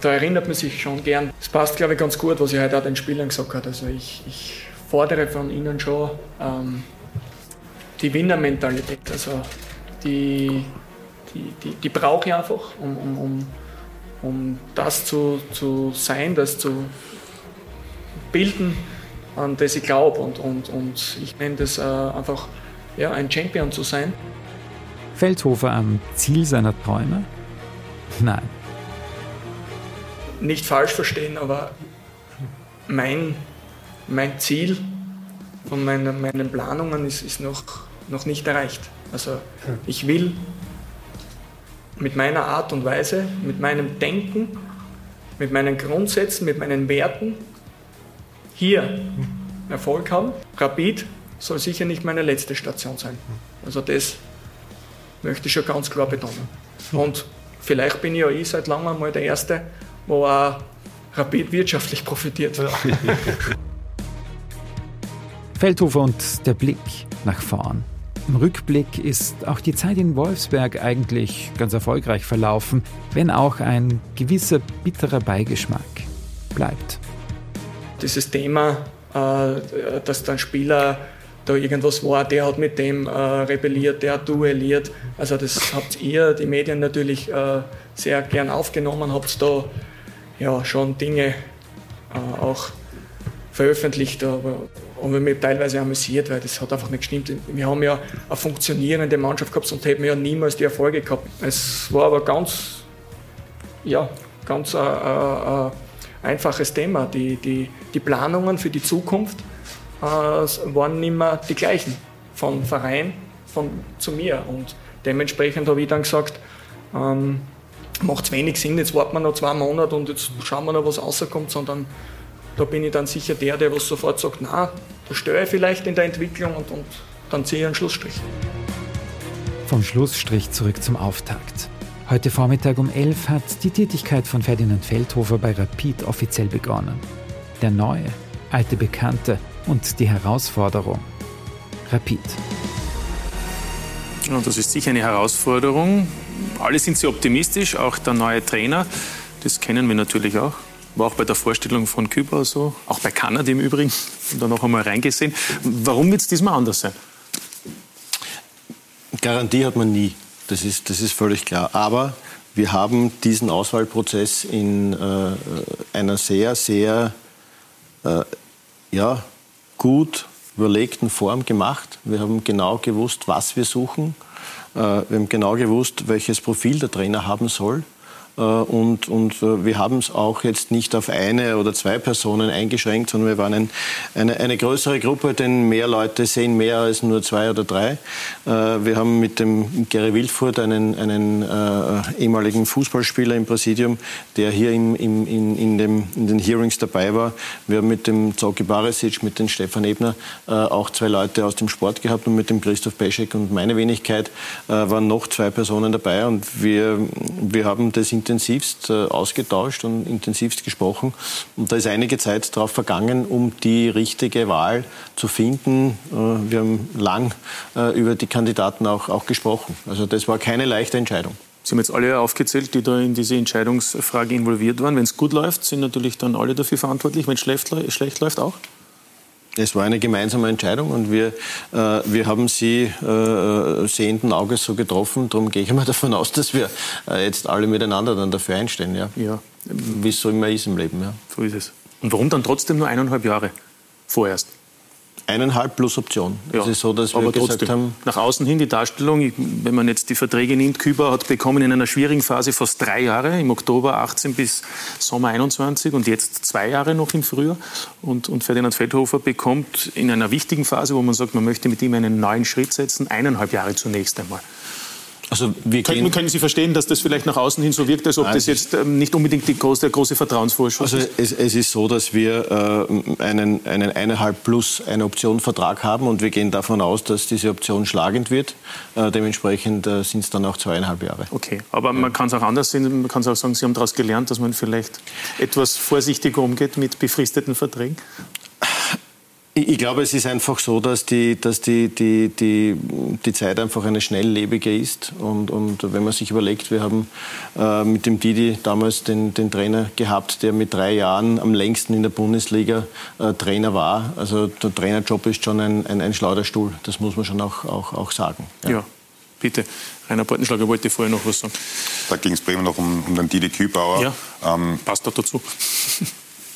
da erinnert man sich schon gern. Es passt, glaube ich, ganz gut, was ich heute auch den Spielern gesagt habe. Also ich, ich fordere von ihnen schon ähm, die Winnermentalität, also die, die, die, die brauche ich einfach, um, um, um, um das zu, zu sein, das zu bilden, an das ich glaube. Und, und, und ich nenne das äh, einfach ja, ein Champion zu sein. Feldhofer am Ziel seiner Träume? Nein. Nicht falsch verstehen, aber mein, mein Ziel von meinen, meinen Planungen ist, ist noch, noch nicht erreicht. Also ich will mit meiner Art und Weise, mit meinem Denken, mit meinen Grundsätzen, mit meinen Werten hier Erfolg haben. Rapid soll sicher nicht meine letzte Station sein. Also das möchte ich schon ganz klar betonen. Und vielleicht bin ich ja ich seit langem mal der Erste, wo auch Rapid wirtschaftlich profitiert. Feldhofer und der Blick nach vorn. Im Rückblick ist auch die Zeit in Wolfsberg eigentlich ganz erfolgreich verlaufen, wenn auch ein gewisser bitterer Beigeschmack bleibt. Dieses Thema, äh, dass dann Spieler da irgendwas war, der hat mit dem äh, rebelliert, der hat duelliert. Also das habt ihr, die Medien natürlich äh, sehr gern aufgenommen, habt da ja schon Dinge auch veröffentlicht, aber habe mich teilweise amüsiert, weil das hat einfach nicht gestimmt. Wir haben ja eine funktionierende Mannschaft gehabt, sonst hätten ja niemals die Erfolge gehabt. Es war aber ganz, ja, ganz ein, ein, ein einfaches Thema. Die, die, die Planungen für die Zukunft äh, waren nicht mehr die gleichen von Verein von, zu mir. Und dementsprechend habe ich dann gesagt, ähm, macht es wenig Sinn, jetzt warten wir noch zwei Monate und jetzt schauen wir noch, was rauskommt, sondern da bin ich dann sicher der, der was sofort sagt, na, da störe ich vielleicht in der Entwicklung und, und dann ziehe ich einen Schlussstrich. Vom Schlussstrich zurück zum Auftakt. Heute Vormittag um 11 hat die Tätigkeit von Ferdinand Feldhofer bei Rapid offiziell begonnen. Der neue, alte Bekannte und die Herausforderung. Rapid. Ja, das ist sicher eine Herausforderung. Alle sind sehr optimistisch, auch der neue Trainer. Das kennen wir natürlich auch. War auch bei der Vorstellung von Küber so, auch bei Kanada im Übrigen, da noch einmal reingesehen. Warum wird es diesmal anders sein? Garantie hat man nie, das ist, das ist völlig klar. Aber wir haben diesen Auswahlprozess in äh, einer sehr, sehr äh, ja, gut überlegten Form gemacht. Wir haben genau gewusst, was wir suchen. Äh, wir haben genau gewusst, welches Profil der Trainer haben soll. Äh, und, und äh, wir haben es auch jetzt nicht auf eine oder zwei Personen eingeschränkt, sondern wir waren ein, eine, eine größere Gruppe, denn mehr Leute sehen mehr als nur zwei oder drei. Äh, wir haben mit dem Gary Wildfurt einen, einen äh, ehemaligen Fußballspieler im Präsidium, der hier im, im, in, in, dem, in den Hearings dabei war. Wir haben mit dem Zoki Barisic, mit dem Stefan Ebner äh, auch zwei Leute aus dem Sport gehabt und mit dem Christoph Peschek und meine Wenigkeit äh, waren noch zwei Personen dabei und wir, wir haben das intensivst äh, ausgetauscht und intensivst gesprochen. Und da ist einige Zeit darauf vergangen, um die richtige Wahl zu finden. Äh, wir haben lang äh, über die Kandidaten auch, auch gesprochen. Also das war keine leichte Entscheidung. Sie haben jetzt alle aufgezählt, die da in diese Entscheidungsfrage involviert waren. Wenn es gut läuft, sind natürlich dann alle dafür verantwortlich. Wenn es schlecht läuft, auch? Es war eine gemeinsame Entscheidung und wir, äh, wir haben sie äh, sehenden Auges so getroffen. Darum gehe ich mal (laughs) davon aus, dass wir äh, jetzt alle miteinander dann dafür einstehen. Ja? Ja. Wie es so immer ist im Leben. Ja. So ist es. Und warum dann trotzdem nur eineinhalb Jahre vorerst? Eineinhalb plus Option. Ja, es ist so, dass wir aber gesagt trotzdem, haben, nach außen hin die Darstellung, wenn man jetzt die Verträge nimmt, Küber hat bekommen in einer schwierigen Phase fast drei Jahre, im Oktober 18 bis Sommer 21 und jetzt zwei Jahre noch im Frühjahr. Und, und Ferdinand Feldhofer bekommt in einer wichtigen Phase, wo man sagt, man möchte mit ihm einen neuen Schritt setzen, eineinhalb Jahre zunächst einmal. Also wir können, können Sie verstehen, dass das vielleicht nach außen hin so wirkt, als ob Nein, das jetzt ähm, nicht unbedingt die große, der große Vertrauensvorschuss Also ist? es, es ist so, dass wir äh, einen, einen eineinhalb plus eine Option Vertrag haben und wir gehen davon aus, dass diese Option schlagend wird. Äh, dementsprechend äh, sind es dann auch zweieinhalb Jahre. Okay, aber man kann es auch anders sehen. Man kann es auch sagen, Sie haben daraus gelernt, dass man vielleicht etwas vorsichtiger umgeht mit befristeten Verträgen. Ich, glaube, es ist einfach so, dass die, dass die, die, die, die Zeit einfach eine schnelllebige ist. Und, und wenn man sich überlegt, wir haben äh, mit dem Didi damals den, den Trainer gehabt, der mit drei Jahren am längsten in der Bundesliga äh, Trainer war. Also der Trainerjob ist schon ein, ein, ein Schleuderstuhl. Das muss man schon auch, auch, auch sagen. Ja. bitte. Rainer Portenschlager wollte vorher noch was sagen. Da ging es primär noch um, um den Didi Kübauer. Ja, ähm, passt doch dazu.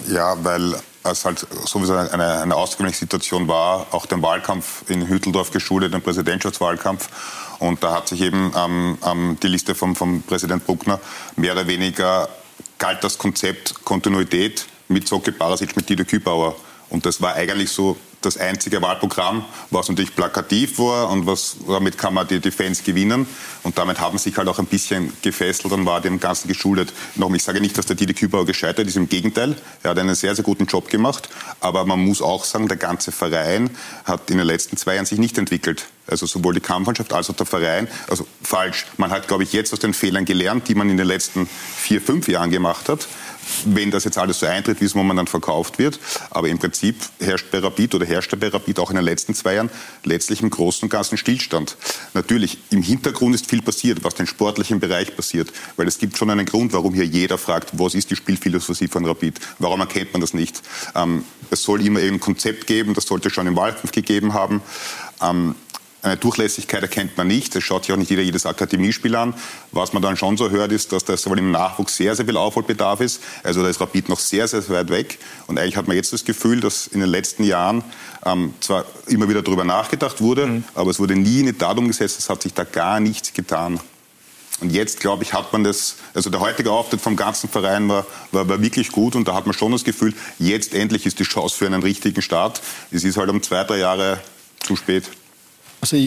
Ja, weil es halt sowieso eine, eine außergewöhnliche Situation war, auch den Wahlkampf in Hütteldorf geschuldet, den Präsidentschaftswahlkampf. Und da hat sich eben ähm, ähm, die Liste vom, vom Präsident Bruckner mehr oder weniger galt das Konzept Kontinuität mit Socke Barasic, mit Dieter Kübauer. Und das war eigentlich so das einzige Wahlprogramm, was natürlich plakativ war und was, damit kann man die, die Fans gewinnen. Und damit haben sich halt auch ein bisschen gefesselt und war dem Ganzen geschuldet. Nochmal, ich sage nicht, dass der Didi Kübauer gescheitert ist, im Gegenteil. Er hat einen sehr, sehr guten Job gemacht. Aber man muss auch sagen, der ganze Verein hat in den letzten zwei Jahren sich nicht entwickelt. Also sowohl die Kampfmannschaft als auch der Verein. Also falsch. Man hat, glaube ich, jetzt aus den Fehlern gelernt, die man in den letzten vier, fünf Jahren gemacht hat wenn das jetzt alles so eintritt, wie es momentan verkauft wird. Aber im Prinzip herrscht bei Rapid oder herrschte bei Rapid auch in den letzten zwei Jahren letztlich im Großen und Ganzen Stillstand. Natürlich, im Hintergrund ist viel passiert, was den sportlichen Bereich passiert. Weil es gibt schon einen Grund, warum hier jeder fragt, was ist die Spielphilosophie von Rapid? Warum erkennt man das nicht? Ähm, es soll immer ein Konzept geben, das sollte schon im Wahlkampf gegeben haben. Ähm, eine Durchlässigkeit erkennt man nicht. Es schaut sich auch nicht jeder jedes Akademiespiel an. Was man dann schon so hört, ist, dass da sowohl im Nachwuchs sehr, sehr viel Aufholbedarf ist. Also da ist Rapid noch sehr, sehr weit weg. Und eigentlich hat man jetzt das Gefühl, dass in den letzten Jahren ähm, zwar immer wieder darüber nachgedacht wurde, mhm. aber es wurde nie in die Tat umgesetzt. Es hat sich da gar nichts getan. Und jetzt, glaube ich, hat man das, also der heutige Auftritt vom ganzen Verein war, war, war, wirklich gut und da hat man schon das Gefühl, jetzt endlich ist die Chance für einen richtigen Start. Es ist halt um zwei, drei Jahre zu spät. Also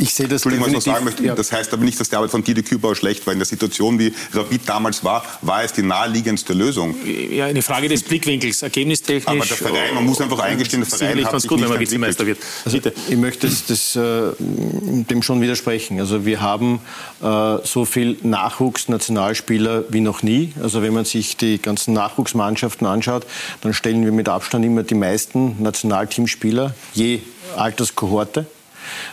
ich, sehe das Entschuldigung, was ich sagen möchte. Ja. Das heißt aber nicht, dass die Arbeit von Didi Kübauer schlecht war. In der Situation, wie Rapid damals war, war es die naheliegendste Lösung. Ja, eine Frage des Blickwinkels, ergebnistechnisch. Aber der Verein, man muss einfach eingestehen, der Verein hat ganz gut, wenn man Vizemeister wird. Also, ich möchte das, das äh, dem schon widersprechen. Also wir haben äh, so viel Nachwuchsnationalspieler wie noch nie. Also wenn man sich die ganzen Nachwuchsmannschaften anschaut, dann stellen wir mit Abstand immer die meisten Nationalteamspieler je Alterskohorte.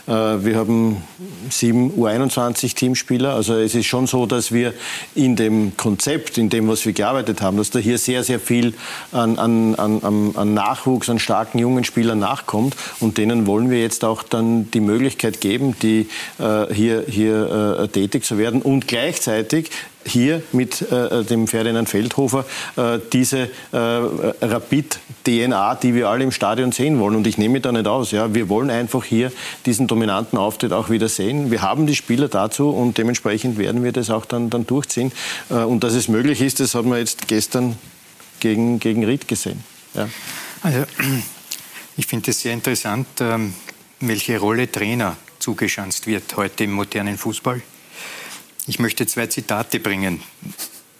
Äh, wir haben sieben U21-Teamspieler. Also es ist schon so, dass wir in dem Konzept, in dem, was wir gearbeitet haben, dass da hier sehr, sehr viel an, an, an, an Nachwuchs, an starken jungen Spielern nachkommt. Und denen wollen wir jetzt auch dann die Möglichkeit geben, die äh, hier, hier äh, tätig zu werden und gleichzeitig hier mit äh, dem Ferdinand Feldhofer äh, diese äh, Rapid-DNA, die wir alle im Stadion sehen wollen. Und ich nehme da nicht aus. Ja. Wir wollen einfach hier diesen dominanten Auftritt auch wieder sehen. Wir haben die Spieler dazu und dementsprechend werden wir das auch dann, dann durchziehen. Äh, und dass es möglich ist, das haben wir jetzt gestern gegen, gegen Ried gesehen. Ja. Also, ich finde es sehr interessant, ähm, welche Rolle Trainer zugeschanzt wird heute im modernen Fußball. Ich möchte zwei Zitate bringen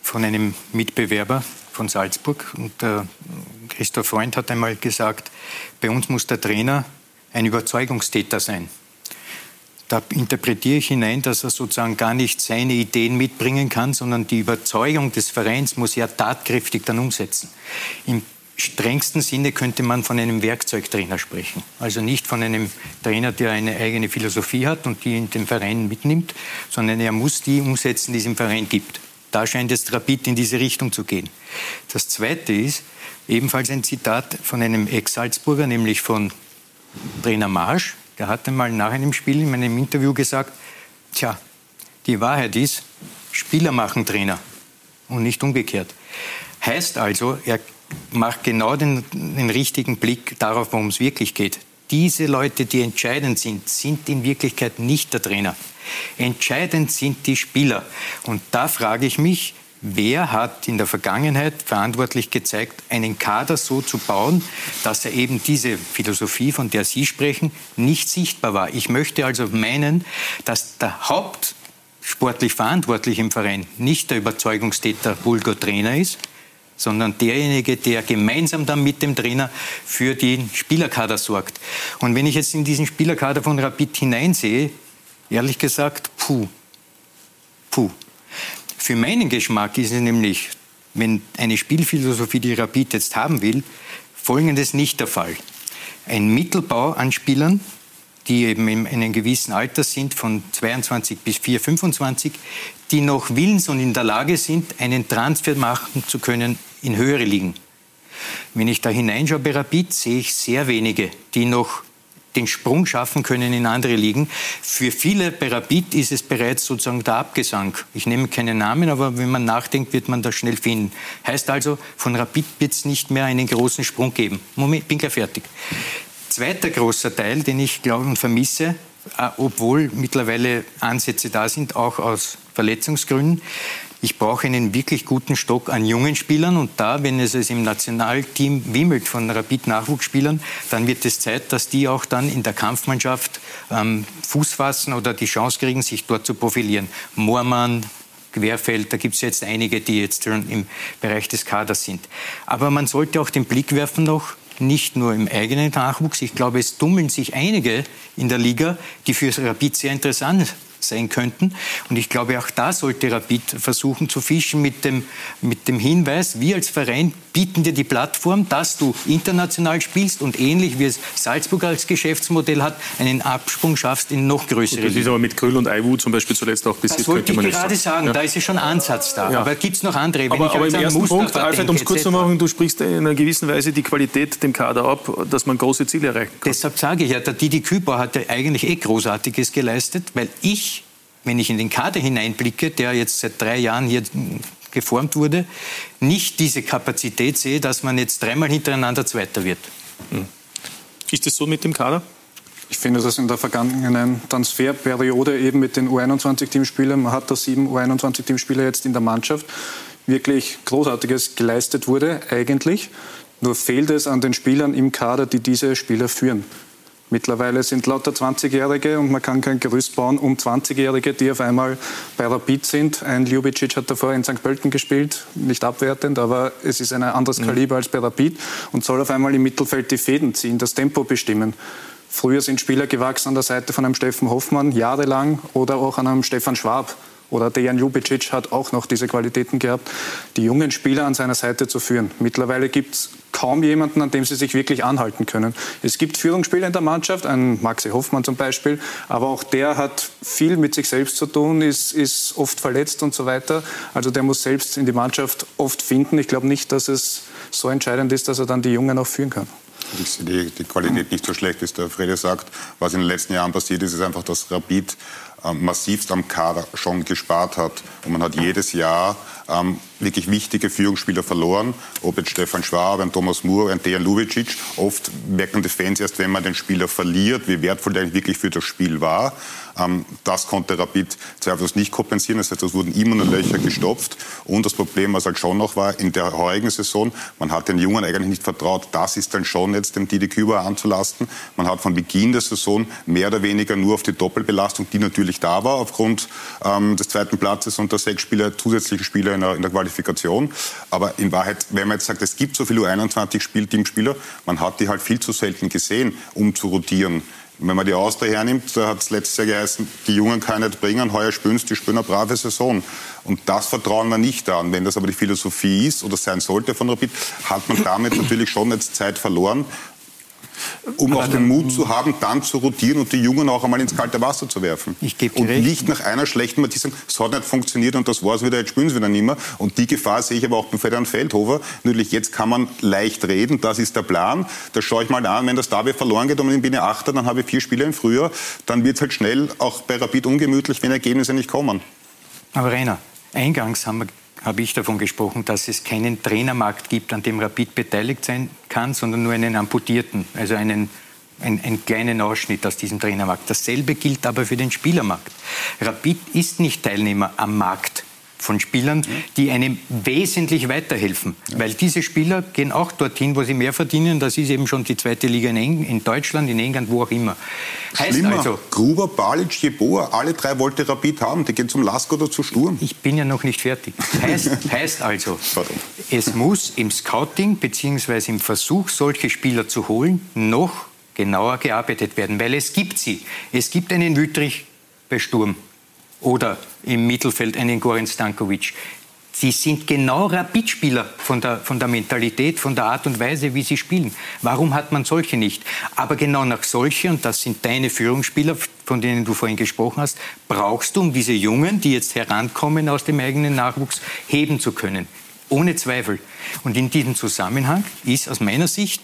von einem Mitbewerber von Salzburg. Und äh, Christoph Freund hat einmal gesagt, bei uns muss der Trainer ein Überzeugungstäter sein. Da interpretiere ich hinein, dass er sozusagen gar nicht seine Ideen mitbringen kann, sondern die Überzeugung des Vereins muss er tatkräftig dann umsetzen. Im strengsten Sinne könnte man von einem Werkzeugtrainer sprechen. Also nicht von einem Trainer, der eine eigene Philosophie hat und die in den Verein mitnimmt, sondern er muss die umsetzen, die es im Verein gibt. Da scheint es Rapid in diese Richtung zu gehen. Das Zweite ist ebenfalls ein Zitat von einem Ex-Salzburger, nämlich von Trainer Marsch. Der hat einmal nach einem Spiel in meinem Interview gesagt, tja, die Wahrheit ist, Spieler machen Trainer und nicht umgekehrt. Heißt also, er macht genau den, den richtigen Blick darauf, worum es wirklich geht. Diese Leute, die entscheidend sind, sind in Wirklichkeit nicht der Trainer. Entscheidend sind die Spieler. Und da frage ich mich, wer hat in der Vergangenheit verantwortlich gezeigt, einen Kader so zu bauen, dass er eben diese Philosophie, von der Sie sprechen, nicht sichtbar war. Ich möchte also meinen, dass der Hauptsportlich Verantwortliche im Verein nicht der Überzeugungstäter Vulgo Trainer ist, sondern derjenige, der gemeinsam dann mit dem Trainer für den Spielerkader sorgt. Und wenn ich jetzt in diesen Spielerkader von Rapid hineinsehe, ehrlich gesagt, puh, puh. Für meinen Geschmack ist es nämlich, wenn eine Spielphilosophie, die Rapid jetzt haben will, folgendes nicht der Fall. Ein Mittelbau an Spielern, die eben in einem gewissen Alter sind, von 22 bis 4, 25, die noch willens und in der Lage sind, einen Transfer machen zu können in höhere Ligen. Wenn ich da hineinschaue bei Rapid, sehe ich sehr wenige, die noch den Sprung schaffen können in andere Ligen. Für viele bei Rapid ist es bereits sozusagen der Abgesang. Ich nehme keinen Namen, aber wenn man nachdenkt, wird man das schnell finden. Heißt also, von Rapid wird es nicht mehr einen großen Sprung geben. Moment, bin gleich fertig. Zweiter großer Teil, den ich glaube und vermisse, äh, obwohl mittlerweile Ansätze da sind, auch aus Verletzungsgründen, ich brauche einen wirklich guten Stock an jungen Spielern und da, wenn es im Nationalteam wimmelt von Rapid-Nachwuchsspielern, dann wird es Zeit, dass die auch dann in der Kampfmannschaft ähm, Fuß fassen oder die Chance kriegen, sich dort zu profilieren. Moormann, Querfeld, da gibt es jetzt einige, die jetzt schon im Bereich des Kaders sind. Aber man sollte auch den Blick werfen noch nicht nur im eigenen Nachwuchs. Ich glaube, es tummeln sich einige in der Liga, die für Rapid sehr interessant sein könnten. Und ich glaube, auch da sollte Rapid versuchen zu fischen mit dem, mit dem Hinweis, wir als Verein bieten dir die Plattform, dass du international spielst und ähnlich wie es Salzburg als Geschäftsmodell hat, einen Absprung schaffst in noch größere Gut, Das ist aber mit Krüll und Aiwu zum Beispiel zuletzt auch passiert. Das wollte ich gerade sagen, ja. da ist ja schon Ansatz da. Ja. Aber gibt es noch andere? Wenn aber, aber im ersten Punkt, Alfred, um es kurz zu machen, du sprichst in einer gewissen Weise die Qualität dem Kader ab, dass man große Ziele erreichen kann. Deshalb sage ich ja, der Didi Küper hat ja eigentlich eh Großartiges geleistet, weil ich, wenn ich in den Kader hineinblicke, der jetzt seit drei Jahren hier geformt wurde, nicht diese Kapazität sehe, dass man jetzt dreimal hintereinander Zweiter wird. Hm. Ist es so mit dem Kader? Ich finde, dass in der vergangenen Transferperiode eben mit den U21-Teamspielern, man hat da sieben U21-Teamspieler jetzt in der Mannschaft, wirklich Großartiges geleistet wurde, eigentlich. Nur fehlt es an den Spielern im Kader, die diese Spieler führen. Mittlerweile sind lauter 20-Jährige und man kann kein Gerüst bauen um 20-Jährige, die auf einmal bei Rapid sind. Ein Ljubicic hat davor in St. Pölten gespielt, nicht abwertend, aber es ist ein anderes mhm. Kaliber als bei Rapid und soll auf einmal im Mittelfeld die Fäden ziehen, das Tempo bestimmen. Früher sind Spieler gewachsen an der Seite von einem Steffen Hoffmann jahrelang oder auch an einem Stefan Schwab. Oder Dejan Ljubicic hat auch noch diese Qualitäten gehabt, die jungen Spieler an seiner Seite zu führen. Mittlerweile gibt es kaum jemanden, an dem sie sich wirklich anhalten können. Es gibt Führungsspieler in der Mannschaft, ein Maxi Hoffmann zum Beispiel, aber auch der hat viel mit sich selbst zu tun, ist, ist oft verletzt und so weiter. Also der muss selbst in die Mannschaft oft finden. Ich glaube nicht, dass es so entscheidend ist, dass er dann die Jungen auch führen kann. Ich sehe die, die Qualität nicht so schlecht, wie der Frede sagt. Was in den letzten Jahren passiert ist, ist einfach, dass Rapid massivst am Kader schon gespart hat. Und man hat jedes Jahr ähm, wirklich wichtige Führungsspieler verloren, ob jetzt Stefan Schwab, ein Thomas Moore, ein Dejan Lubicic. Oft merken die Fans erst, wenn man den Spieler verliert, wie wertvoll der wirklich für das Spiel war. Ähm, das konnte Rapid zweifellos nicht kompensieren. Das heißt, es wurden immer nur Löcher gestopft. Und das Problem, was halt schon noch war, in der heurigen Saison, man hat den Jungen eigentlich nicht vertraut. Das ist dann schon jetzt dem Didi Küber anzulasten. Man hat von Beginn der Saison mehr oder weniger nur auf die Doppelbelastung, die natürlich da war, aufgrund ähm, des zweiten Platzes und der sechs Spieler, zusätzliche Spieler in der, in der Qualifikation. Aber in Wahrheit, wenn man jetzt sagt, es gibt so viele U21-Teamspieler, man hat die halt viel zu selten gesehen, um zu rotieren. Wenn man die Austria hernimmt, da hat es letztes Jahr geheißen, die Jungen kann ich nicht bringen, heuer sie, die spielen eine brave Saison. Und das vertrauen wir nicht an. Wenn das aber die Philosophie ist oder sein sollte von Rapid, hat man damit (clears throat) natürlich schon jetzt Zeit verloren um auch den Mut zu haben, dann zu rotieren und die Jungen auch einmal ins kalte Wasser zu werfen. Ich gebe und recht. nicht nach einer schlechten Partie sagen, es hat nicht funktioniert und das war es wieder, jetzt spielen sie wieder nicht mehr. Und die Gefahr sehe ich aber auch beim Ferdinand Feldhofer. Natürlich, jetzt kann man leicht reden, das ist der Plan. Das schaue ich mal an, wenn das Derby verloren geht und ich bin ja Achter, dann habe ich vier Spiele im Frühjahr, dann wird es halt schnell auch bei Rapid ungemütlich, wenn Ergebnisse nicht kommen. Aber Rainer, eingangs haben wir habe ich davon gesprochen, dass es keinen Trainermarkt gibt, an dem Rapid beteiligt sein kann, sondern nur einen amputierten, also einen, einen, einen kleinen Ausschnitt aus diesem Trainermarkt. Dasselbe gilt aber für den Spielermarkt. Rapid ist nicht Teilnehmer am Markt von Spielern, die einem wesentlich weiterhelfen. Weil diese Spieler gehen auch dorthin, wo sie mehr verdienen. Das ist eben schon die zweite Liga in, Eng in Deutschland, in England, wo auch immer. Heißt Schlimmer. also, Gruber, Balic, Jeboa, alle drei wollte Rapid haben. Die gehen zum Lask oder zu Sturm. Ich bin ja noch nicht fertig. Heißt, (laughs) heißt also, es muss im Scouting bzw. im Versuch, solche Spieler zu holen, noch genauer gearbeitet werden. Weil es gibt sie. Es gibt einen Wüttrich bei Sturm oder im Mittelfeld einen Goran Stankovic. Sie sind genau Rapidspieler von der, von der Mentalität, von der Art und Weise, wie sie spielen. Warum hat man solche nicht? Aber genau nach solche, und das sind deine Führungsspieler, von denen du vorhin gesprochen hast, brauchst du, um diese Jungen, die jetzt herankommen aus dem eigenen Nachwuchs, heben zu können. Ohne Zweifel. Und in diesem Zusammenhang ist aus meiner Sicht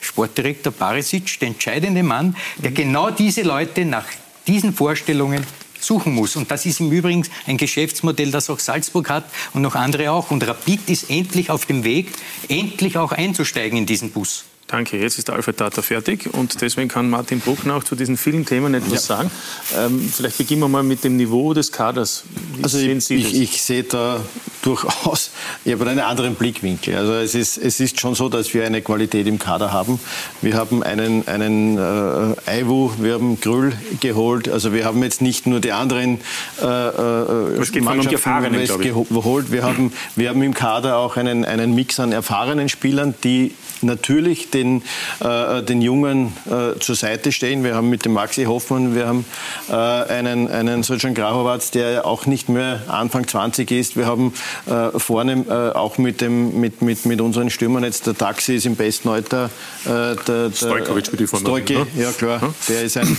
Sportdirektor Barisic der entscheidende Mann, der genau diese Leute nach diesen Vorstellungen suchen muss. Und das ist im Übrigen ein Geschäftsmodell, das auch Salzburg hat und noch andere auch. Und Rapid ist endlich auf dem Weg, endlich auch einzusteigen in diesen Bus. Danke, jetzt ist der Alfred Tata fertig und deswegen kann Martin Bruckner auch zu diesen vielen Themen etwas ja. sagen. Ähm, vielleicht beginnen wir mal mit dem Niveau des Kaders. Wie also ich, ich, ich, sehe da durchaus, ich habe einen anderen Blickwinkel. Also es ist, es ist schon so, dass wir eine Qualität im Kader haben. Wir haben einen, einen äh, Aiwu, wir haben Grüll geholt. Also wir haben jetzt nicht nur die anderen äh, äh es geht Mannschaften geholt. Wir haben, wir haben im Kader auch einen, einen Mix an erfahrenen Spielern, die natürlich den, äh, den Jungen äh, zur Seite stehen. Wir haben mit dem Maxi Hoffmann, wir haben äh, einen, einen Sojan Grahowatz, der auch nicht mehr Anfang 20 ist. Wir haben äh, vorne äh, auch mit, dem, mit, mit, mit unseren Stürmern jetzt der Taxi ist im besten Alter. Äh, der, der Stojkovic, die vorne Stojke, ne? ja klar. Der ist ein,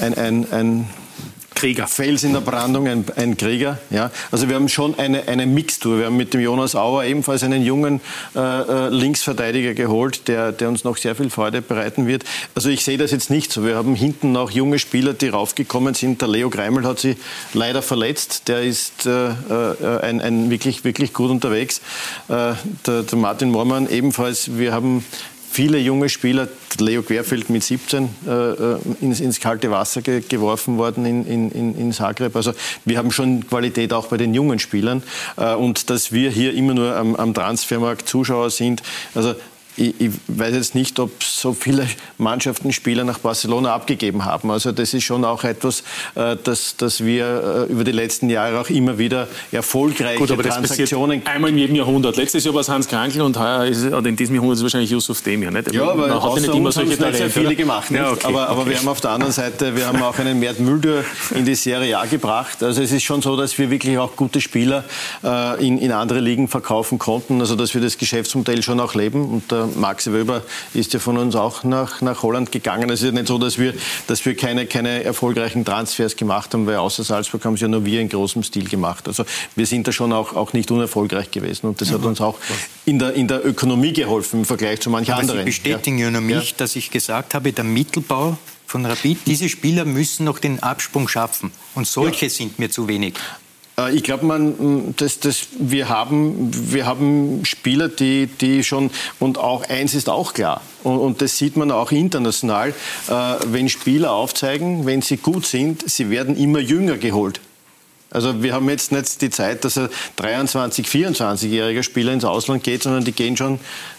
ein, ein, ein Krieger. Fels in der Brandung, ein, ein, Krieger. Ja. Also wir haben schon eine, eine Mixtur. Wir haben mit dem Jonas Auer ebenfalls einen jungen äh, äh, Linksverteidiger geholt, der, der uns noch sehr viel Freude bereiten wird. Also ich sehe das jetzt nicht so. Wir haben hinten noch junge Spieler, die raufgekommen sind. Der Leo Greimel hat sich leider verletzt. Der ist äh, äh ein, ein wirklich, wirklich gut unterwegs. Äh, der, der Martin Mormann ebenfalls. Wir haben viele junge Spieler, Leo Querfeld mit 17 äh, äh, ins, ins, kalte Wasser ge geworfen worden in, in, in, Zagreb. Also wir haben schon Qualität auch bei den jungen Spielern. Äh, und dass wir hier immer nur am, am Transfermarkt Zuschauer sind, also ich, ich, weiß jetzt nicht, ob so viele Mannschaften Spieler nach Barcelona abgegeben haben. Also das ist schon auch etwas, äh, das, das wir äh, über die letzten Jahre auch immer wieder erfolgreiche Gut, aber Transaktionen... Das einmal in jedem Jahrhundert. Letztes Jahr war es Hans Krankel und heuer ist, oder in diesem Jahrhundert ist es wahrscheinlich Yusuf Demir. Nicht? Ja, aber Man hat nicht immer solche Talente, sehr viele gemacht. Ja, okay, aber, aber wir haben auf der anderen Seite, wir haben auch einen Mert Müldür in die Serie A gebracht. Also es ist schon so, dass wir wirklich auch gute Spieler äh, in, in andere Ligen verkaufen konnten. Also dass wir das Geschäftsmodell schon auch leben. Und der Maxi Wöber ist ja von uns auch nach, nach Holland gegangen. Es ist ja nicht so, dass wir, dass wir keine, keine erfolgreichen Transfers gemacht haben, weil außer Salzburg haben es ja nur wir in großem Stil gemacht. Also wir sind da schon auch, auch nicht unerfolgreich gewesen. Und das hat uns auch in der, in der Ökonomie geholfen im Vergleich zu manchen Aber anderen. Sie bestätigen ja nur mich, ja. dass ich gesagt habe, der Mittelbau von Rapid, diese Spieler müssen noch den Absprung schaffen. Und solche ja. sind mir zu wenig. Äh, ich glaube, man, das, das, wir, haben, wir haben Spieler, die, die schon, und auch eins ist auch klar, und, und das sieht man auch international, äh, wenn Spieler aufzeigen, wenn sie gut sind, sie werden immer jünger geholt. Also wir haben jetzt nicht die Zeit, dass ein 23, 24-jähriger Spieler ins Ausland geht, sondern die gehen schon,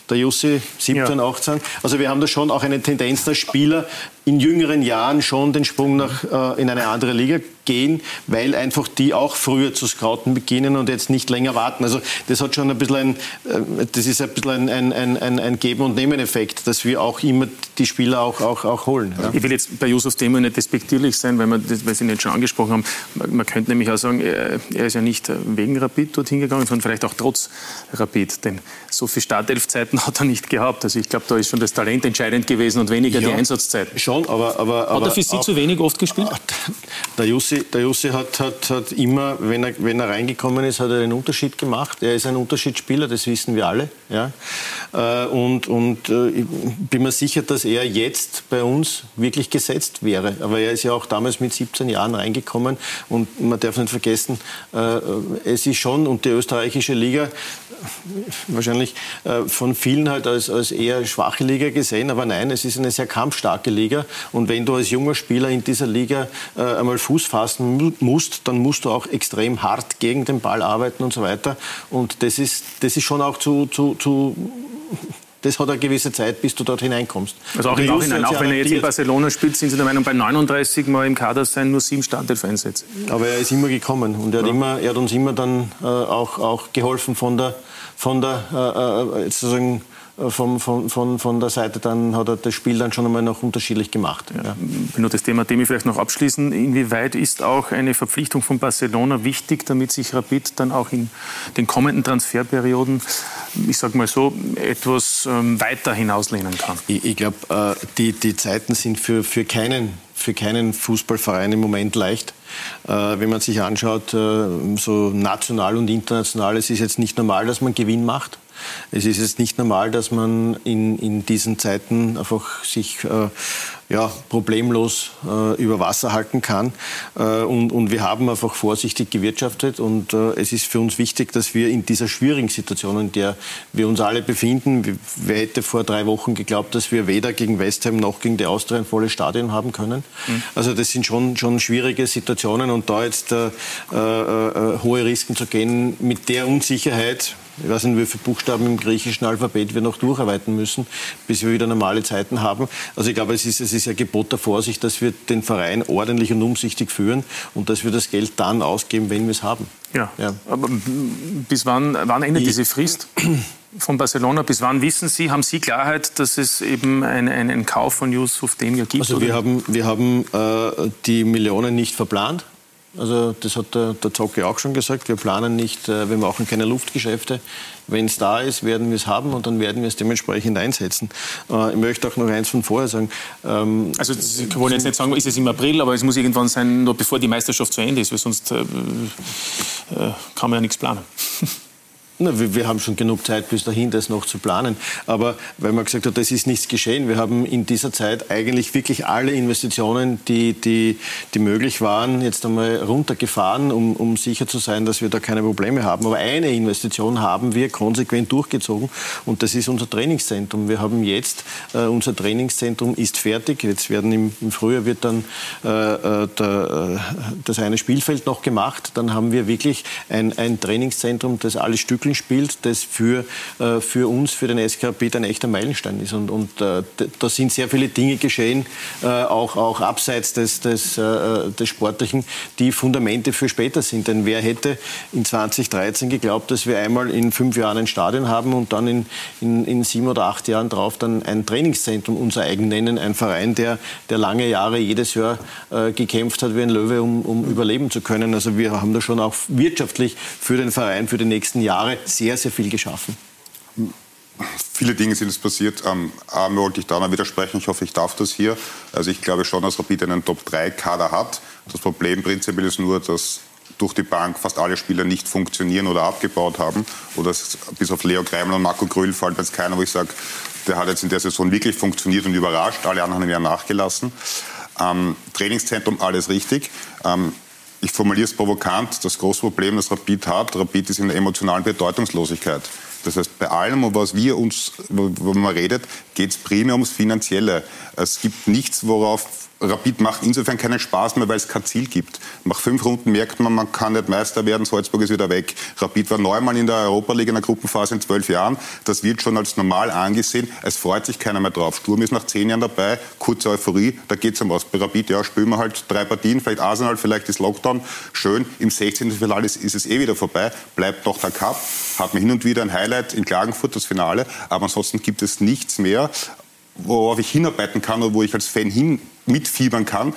der Jussi 17, ja. 18. Also wir haben da schon auch eine Tendenz, dass Spieler in jüngeren Jahren schon den Sprung nach, äh, in eine andere Liga gehen, weil einfach die auch früher zu scouten beginnen und jetzt nicht länger warten. Also das hat schon ein bisschen ein, äh, das ist ein bisschen ein, ein, ein, ein Geben- und Nehmen-Effekt, dass wir auch immer die Spieler auch, auch, auch holen. Ja. Ich will jetzt bei Jusuf Thema nicht despektierlich sein, weil, wir, das, weil Sie ihn jetzt schon angesprochen haben. Man könnte nämlich auch sagen, er ist ja nicht wegen Rapid dorthin gegangen, sondern vielleicht auch trotz Rapid. Denn so viele Startelfzeiten (laughs) hat er nicht gehabt. Also ich glaube, da ist schon das Talent entscheidend gewesen und weniger ja, die Einsatzzeiten. Schon schon, aber... aber hat aber, er für Sie zu wenig oft gespielt? Der Jussi, der Jussi hat, hat, hat immer, wenn er, wenn er reingekommen ist, hat er einen Unterschied gemacht. Er ist ein Unterschiedsspieler, das wissen wir alle. Ja? Äh, und, und äh, ich bin mir sicher, dass er jetzt bei uns wirklich gesetzt wäre. Aber er ist ja auch damals mit 17 Jahren reingekommen und man darf nicht vergessen, äh, es ist schon, und die österreichische Liga, wahrscheinlich von vielen halt als, als eher schwache Liga gesehen, aber nein, es ist eine sehr kampfstarke Liga und wenn du als junger Spieler in dieser Liga äh, einmal Fuß fassen musst, dann musst du auch extrem hart gegen den Ball arbeiten und so weiter. Und das ist, das ist schon auch zu, zu, zu das hat eine gewisse Zeit, bis du dort hineinkommst. Also auch im Nachhinein, auch wenn er jetzt in Barcelona spielt, sind Sie der Meinung, bei 39 Mal im Kader sein nur sieben Startelf-Einsätze? Aber er ist immer gekommen und er hat, immer, er hat uns immer dann äh, auch, auch geholfen von der, von der äh, äh sozusagen äh, von, von, von, von der Seite, dann hat er das Spiel dann schon einmal noch unterschiedlich gemacht. Ja. Ja. Nur das Thema Demi vielleicht noch abschließen. Inwieweit ist auch eine Verpflichtung von Barcelona wichtig, damit sich Rapid dann auch in den kommenden Transferperioden, ich sage mal so, etwas ähm, weiter hinauslehnen kann? Ich, ich glaube, äh, die, die Zeiten sind für, für keinen für keinen Fußballverein im Moment leicht. Äh, wenn man sich anschaut, äh, so national und international, es ist jetzt nicht normal, dass man Gewinn macht. Es ist jetzt nicht normal, dass man in, in diesen Zeiten einfach sich äh, ja, problemlos äh, über Wasser halten kann. Äh, und, und wir haben einfach vorsichtig gewirtschaftet. Und äh, es ist für uns wichtig, dass wir in dieser schwierigen Situation, in der wir uns alle befinden, wer hätte vor drei Wochen geglaubt, dass wir weder gegen West Ham noch gegen die Austria ein volles Stadion haben können. Mhm. Also das sind schon, schon schwierige Situationen. Und da jetzt äh, äh, äh, hohe Risiken zu gehen mit der Unsicherheit, ich weiß nicht, wie viele Buchstaben im griechischen Alphabet wir noch durcharbeiten müssen, bis wir wieder normale Zeiten haben. Also ich glaube, es ist, es ist ein Gebot der Vorsicht, dass wir den Verein ordentlich und umsichtig führen und dass wir das Geld dann ausgeben, wenn wir es haben. Ja. ja. Aber bis wann, wann endet ich, diese Frist? von Barcelona. Bis wann wissen Sie, haben Sie Klarheit, dass es eben einen, einen Kauf von Yusuf Demir gibt? Also wir oder? haben, wir haben äh, die Millionen nicht verplant. Also das hat der, der Zocke auch schon gesagt. Wir planen nicht, äh, wir machen keine Luftgeschäfte. Wenn es da ist, werden wir es haben und dann werden wir es dementsprechend einsetzen. Äh, ich möchte auch noch eins von vorher sagen. Ähm, also Sie wollen jetzt nicht sagen, ist es im April, aber es muss irgendwann sein, noch bevor die Meisterschaft zu Ende ist, weil sonst äh, äh kann man ja nichts planen. (laughs) Na, wir, wir, haben schon genug Zeit bis dahin, das noch zu planen. Aber weil man gesagt hat, das ist nichts geschehen. Wir haben in dieser Zeit eigentlich wirklich alle Investitionen, die, die, die möglich waren, jetzt einmal runtergefahren, um, um sicher zu sein, dass wir da keine Probleme haben. Aber eine Investition haben wir konsequent durchgezogen und das ist unser Trainingszentrum. Wir haben jetzt, äh, unser Trainingszentrum ist fertig. Jetzt werden im, im Frühjahr wird dann äh, äh der, äh, das eine Spielfeld noch gemacht. Dann haben wir wirklich ein, ein Trainingszentrum, das alle Stücke Stückeln spielt, das für, äh, für uns, für den SKP ein echter Meilenstein ist. Und, und äh, da sind sehr viele Dinge geschehen, äh, auch, auch abseits des, des, des Sportlichen, die Fundamente für später sind. Denn wer hätte in 2013 geglaubt, dass wir einmal in fünf Jahren ein Stadion haben und dann in, in, in sieben oder acht Jahren drauf dann ein Trainingszentrum unser eigen nennen, ein Verein, der, der lange Jahre jedes Jahr gekämpft hat wie ein Löwe, um, um überleben zu können. Also wir haben da schon auch wirtschaftlich für den Verein für die nächsten Jahre sehr, sehr viel geschaffen. Viele Dinge sind es passiert. Ähm, einmal wollte ich da noch widersprechen. Ich hoffe, ich darf das hier. Also ich glaube schon, dass Rapid einen Top-3-Kader hat. Das Problem prinzipiell ist nur, dass durch die Bank fast alle Spieler nicht funktionieren oder abgebaut haben. Oder bis auf Leo Kreimel und Marco Grüll fällt jetzt keiner, wo ich sage, der hat jetzt in der Saison wirklich funktioniert und überrascht. Alle anderen haben ja nachgelassen. Ähm, Trainingszentrum, alles richtig. Ähm, ich formuliere es provokant, das große Problem, das Rapid hat, Rapid ist in der emotionalen Bedeutungslosigkeit. Das heißt, bei allem, was wir uns, wo man redet, geht es primär ums Finanzielle. Es gibt nichts, worauf Rapid macht insofern keinen Spaß mehr, weil es kein Ziel gibt. Nach fünf Runden merkt man, man kann nicht Meister werden, Salzburg ist wieder weg. Rapid war neunmal in der Europa League in der Gruppenphase in zwölf Jahren. Das wird schon als normal angesehen. Es freut sich keiner mehr drauf. Sturm ist nach zehn Jahren dabei, kurze Euphorie, da geht es um was. Bei Rapid, ja, spielen wir halt drei Partien, vielleicht Arsenal, vielleicht ist Lockdown. Schön, im 16. Finale ist, ist es eh wieder vorbei, bleibt noch der Cup. Hat man hin und wieder ein Highlight in Klagenfurt, das Finale, aber ansonsten gibt es nichts mehr worauf ich hinarbeiten kann oder wo ich als Fan hin mitfiebern kann.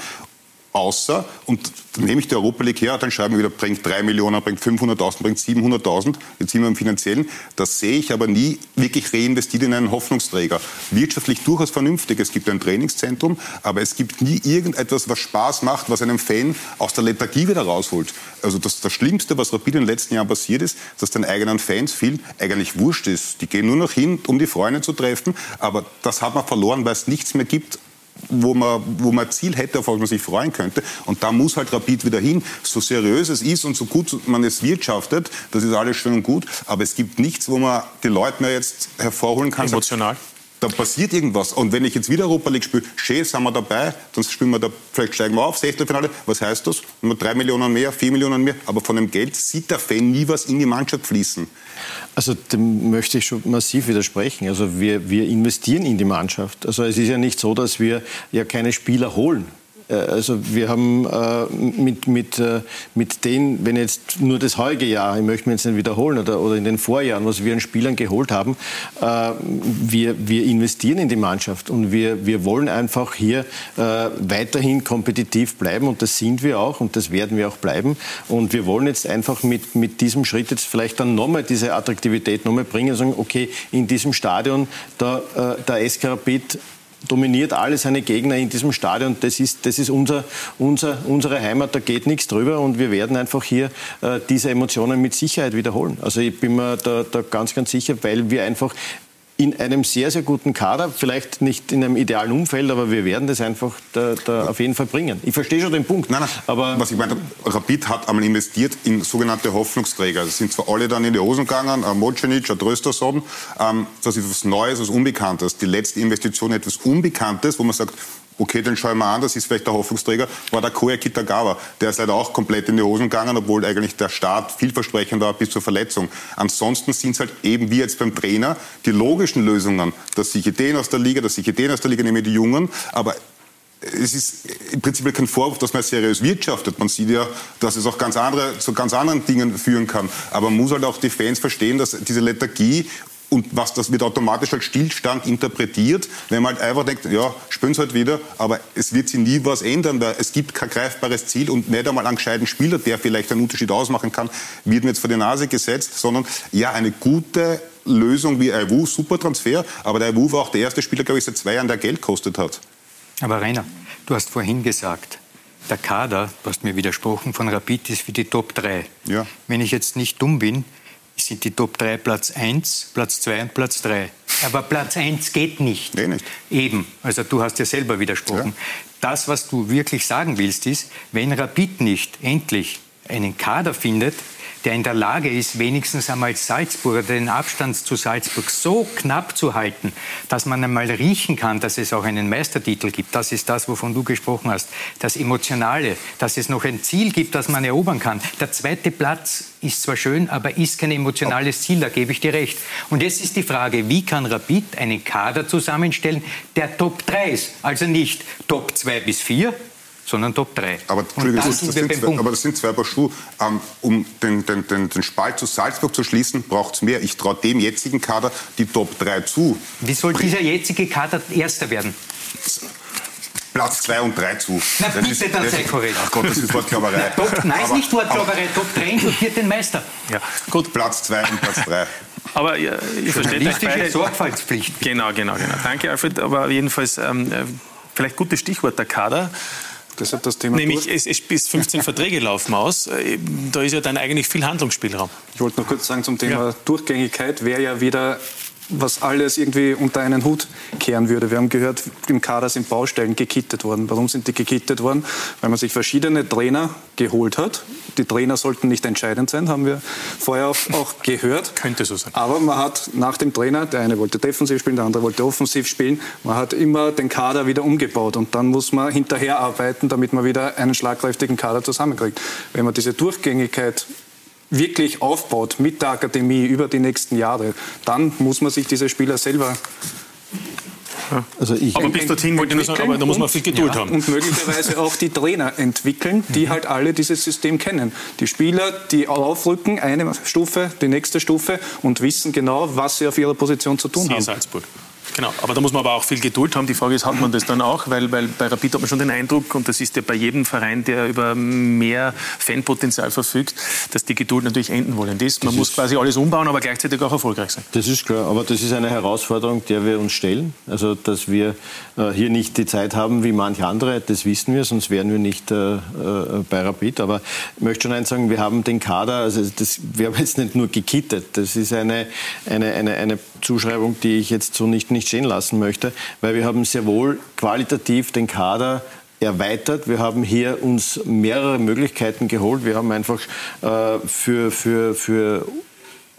Außer, und dann nehme ich die Europa League her, dann schreiben wir wieder, bringt 3 Millionen, bringt 500.000, bringt 700.000. Jetzt sind wir im Finanziellen. Das sehe ich aber nie wirklich reinvestiert in einen Hoffnungsträger. Wirtschaftlich durchaus vernünftig. Es gibt ein Trainingszentrum, aber es gibt nie irgendetwas, was Spaß macht, was einem Fan aus der Lethargie wieder rausholt. Also das, das Schlimmste, was Rapid in den letzten Jahren passiert ist, dass den eigenen Fans viel eigentlich wurscht ist. Die gehen nur noch hin, um die Freunde zu treffen, aber das hat man verloren, weil es nichts mehr gibt, wo man, wo man ein Ziel hätte, auf was man sich freuen könnte. Und da muss halt Rapid wieder hin. So seriös es ist und so gut man es wirtschaftet, das ist alles schön und gut. Aber es gibt nichts, wo man die Leute mehr jetzt hervorholen kann. Emotional. da passiert irgendwas. Und wenn ich jetzt wieder Europa League spiele, schön, sind wir dabei, dann spielen wir da, vielleicht steigen wir auf, Sechtelfinale. Was heißt das? Nur drei Millionen mehr, vier Millionen mehr. Aber von dem Geld sieht der Fan nie was in die Mannschaft fließen. Also dem möchte ich schon massiv widersprechen. Also wir, wir investieren in die Mannschaft. Also es ist ja nicht so, dass wir ja keine Spieler holen. Äh, also wir haben äh, mit, mit, äh, mit den, wenn jetzt nur das heutige Jahr, ich möchte mir jetzt nicht wiederholen, oder, oder in den Vorjahren, was wir an Spielern geholt haben, wir, wir investieren in die Mannschaft und wir, wir wollen einfach hier weiterhin kompetitiv bleiben und das sind wir auch und das werden wir auch bleiben. Und wir wollen jetzt einfach mit, mit diesem Schritt jetzt vielleicht dann nochmal diese Attraktivität nochmal bringen und sagen, okay, in diesem Stadion, da, der SK Rapid dominiert alle seine Gegner in diesem Stadion. Das ist, das ist unser, unser, unsere Heimat, da geht nichts drüber und wir werden einfach hier äh, diese Emotionen mit Sicherheit wiederholen. Also ich bin mir da, da ganz, ganz sicher, weil wir einfach in einem sehr, sehr guten Kader, vielleicht nicht in einem idealen Umfeld, aber wir werden das einfach da, da auf jeden Fall bringen. Ich verstehe schon den Punkt. Nein, nein, aber was ich meine, Rapid hat einmal investiert in sogenannte Hoffnungsträger. Das sind zwar alle dann in die Hosen gegangen, ein Mocenic, ein Trösterson, ähm, das ist was Neues, was Unbekanntes. Die letzte Investition etwas Unbekanntes, wo man sagt, okay, den schauen wir an, das ist vielleicht der Hoffnungsträger, war der Koya Kitagawa. Der ist leider auch komplett in die Hosen gegangen, obwohl eigentlich der Start vielversprechend war bis zur Verletzung. Ansonsten sind es halt eben wie jetzt beim Trainer die logischen Lösungen, dass ich den aus der Liga, dass ich den aus der Liga nehme, die Jungen, aber es ist im Prinzip kein Vorwurf, dass man seriös wirtschaftet. Man sieht ja, dass es auch ganz andere, zu ganz anderen Dingen führen kann. Aber man muss halt auch die Fans verstehen, dass diese Lethargie und was das wird automatisch als Stillstand interpretiert, wenn man halt einfach denkt, ja, spüren halt wieder, aber es wird sich nie was ändern, weil es gibt kein greifbares Ziel und nicht einmal einen gescheiten Spieler, der vielleicht einen Unterschied ausmachen kann, wird mir jetzt vor die Nase gesetzt, sondern ja, eine gute Lösung wie Aiwu, super Transfer, aber der Aiwu war auch der erste Spieler, glaube ich, seit zwei Jahren, der Geld kostet hat. Aber Rainer, du hast vorhin gesagt, der Kader, du hast mir widersprochen, von Rapid ist für die Top 3. Ja. Wenn ich jetzt nicht dumm bin, sind die Top 3 Platz 1, Platz 2 und Platz 3. Aber Platz 1 geht nicht. Nee, nicht. Eben. Also du hast ja selber widersprochen. Ja. Das, was du wirklich sagen willst, ist, wenn Rapid nicht endlich einen Kader findet, der in der Lage ist, wenigstens einmal Salzburg oder den Abstand zu Salzburg so knapp zu halten, dass man einmal riechen kann, dass es auch einen Meistertitel gibt. Das ist das, wovon du gesprochen hast. Das Emotionale, dass es noch ein Ziel gibt, das man erobern kann. Der zweite Platz ist zwar schön, aber ist kein emotionales Ziel, da gebe ich dir recht. Und jetzt ist die Frage, wie kann Rapid einen Kader zusammenstellen, der Top 3 ist? Also nicht Top 2 bis 4, sondern Top 3. Aber, das, das, das sind zwei, aber das sind zwei Paar Schuhe. Ähm, um den, den, den, den Spalt zu Salzburg zu schließen, braucht es mehr. Ich traue dem jetzigen Kader die Top 3 zu. Wie soll dieser jetzige Kader Erster werden? Platz 2 und 3 zu. Na das bitte, ist, dann sei korrekt. Ach Gott, das ist Wortklauberei. (laughs) Top, nein, ist nicht Wortklauberei. Top 3 inkludiert den Meister. Ja, gut. Platz 2 und Platz 3. Aber ja, ihr versteht euch beide. Sorgfaltspflicht. Genau, genau, genau. Danke, Alfred. Aber jedenfalls, ähm, äh, vielleicht gutes Stichwort, der Kader. Deshalb das Thema Nämlich, es, es bis 15 (laughs) Verträge laufen aus. Äh, da ist ja dann eigentlich viel Handlungsspielraum. Ich wollte noch kurz sagen zum Thema ja. Durchgängigkeit, wäre ja wieder was alles irgendwie unter einen Hut kehren würde. Wir haben gehört, im Kader sind Baustellen gekittet worden. Warum sind die gekittet worden? Weil man sich verschiedene Trainer geholt hat. Die Trainer sollten nicht entscheidend sein, haben wir vorher auch gehört. Könnte so sein. Aber man hat nach dem Trainer, der eine wollte defensiv spielen, der andere wollte offensiv spielen, man hat immer den Kader wieder umgebaut und dann muss man hinterher arbeiten, damit man wieder einen schlagkräftigen Kader zusammenkriegt. Wenn man diese Durchgängigkeit wirklich aufbaut mit der Akademie über die nächsten Jahre, dann muss man sich diese Spieler selber also ich aber bis dorthin wollte ich nur sagen, aber da muss man viel Geduld ja, haben. Und möglicherweise auch die Trainer entwickeln, die mhm. halt alle dieses System kennen. Die Spieler, die aufrücken, eine Stufe, die nächste Stufe und wissen genau, was sie auf ihrer Position zu tun Sie haben. Salzburg. Genau, aber da muss man aber auch viel Geduld haben. Die Frage ist, hat man das dann auch? Weil, weil bei Rapid hat man schon den Eindruck, und das ist ja bei jedem Verein, der über mehr Fanpotenzial verfügt, dass die Geduld natürlich enden wollend ist. Man das muss ist quasi alles umbauen, aber gleichzeitig auch erfolgreich sein. Das ist klar, aber das ist eine Herausforderung, der wir uns stellen. Also, dass wir äh, hier nicht die Zeit haben wie manche andere, das wissen wir, sonst wären wir nicht äh, äh, bei Rapid. Aber ich möchte schon eins sagen, wir haben den Kader, also das, wir haben jetzt nicht nur gekittet, das ist eine, eine, eine, eine Zuschreibung, die ich jetzt so nicht, nicht stehen lassen möchte, weil wir haben sehr wohl qualitativ den Kader erweitert. Wir haben hier uns mehrere Möglichkeiten geholt. Wir haben einfach äh, für, für, für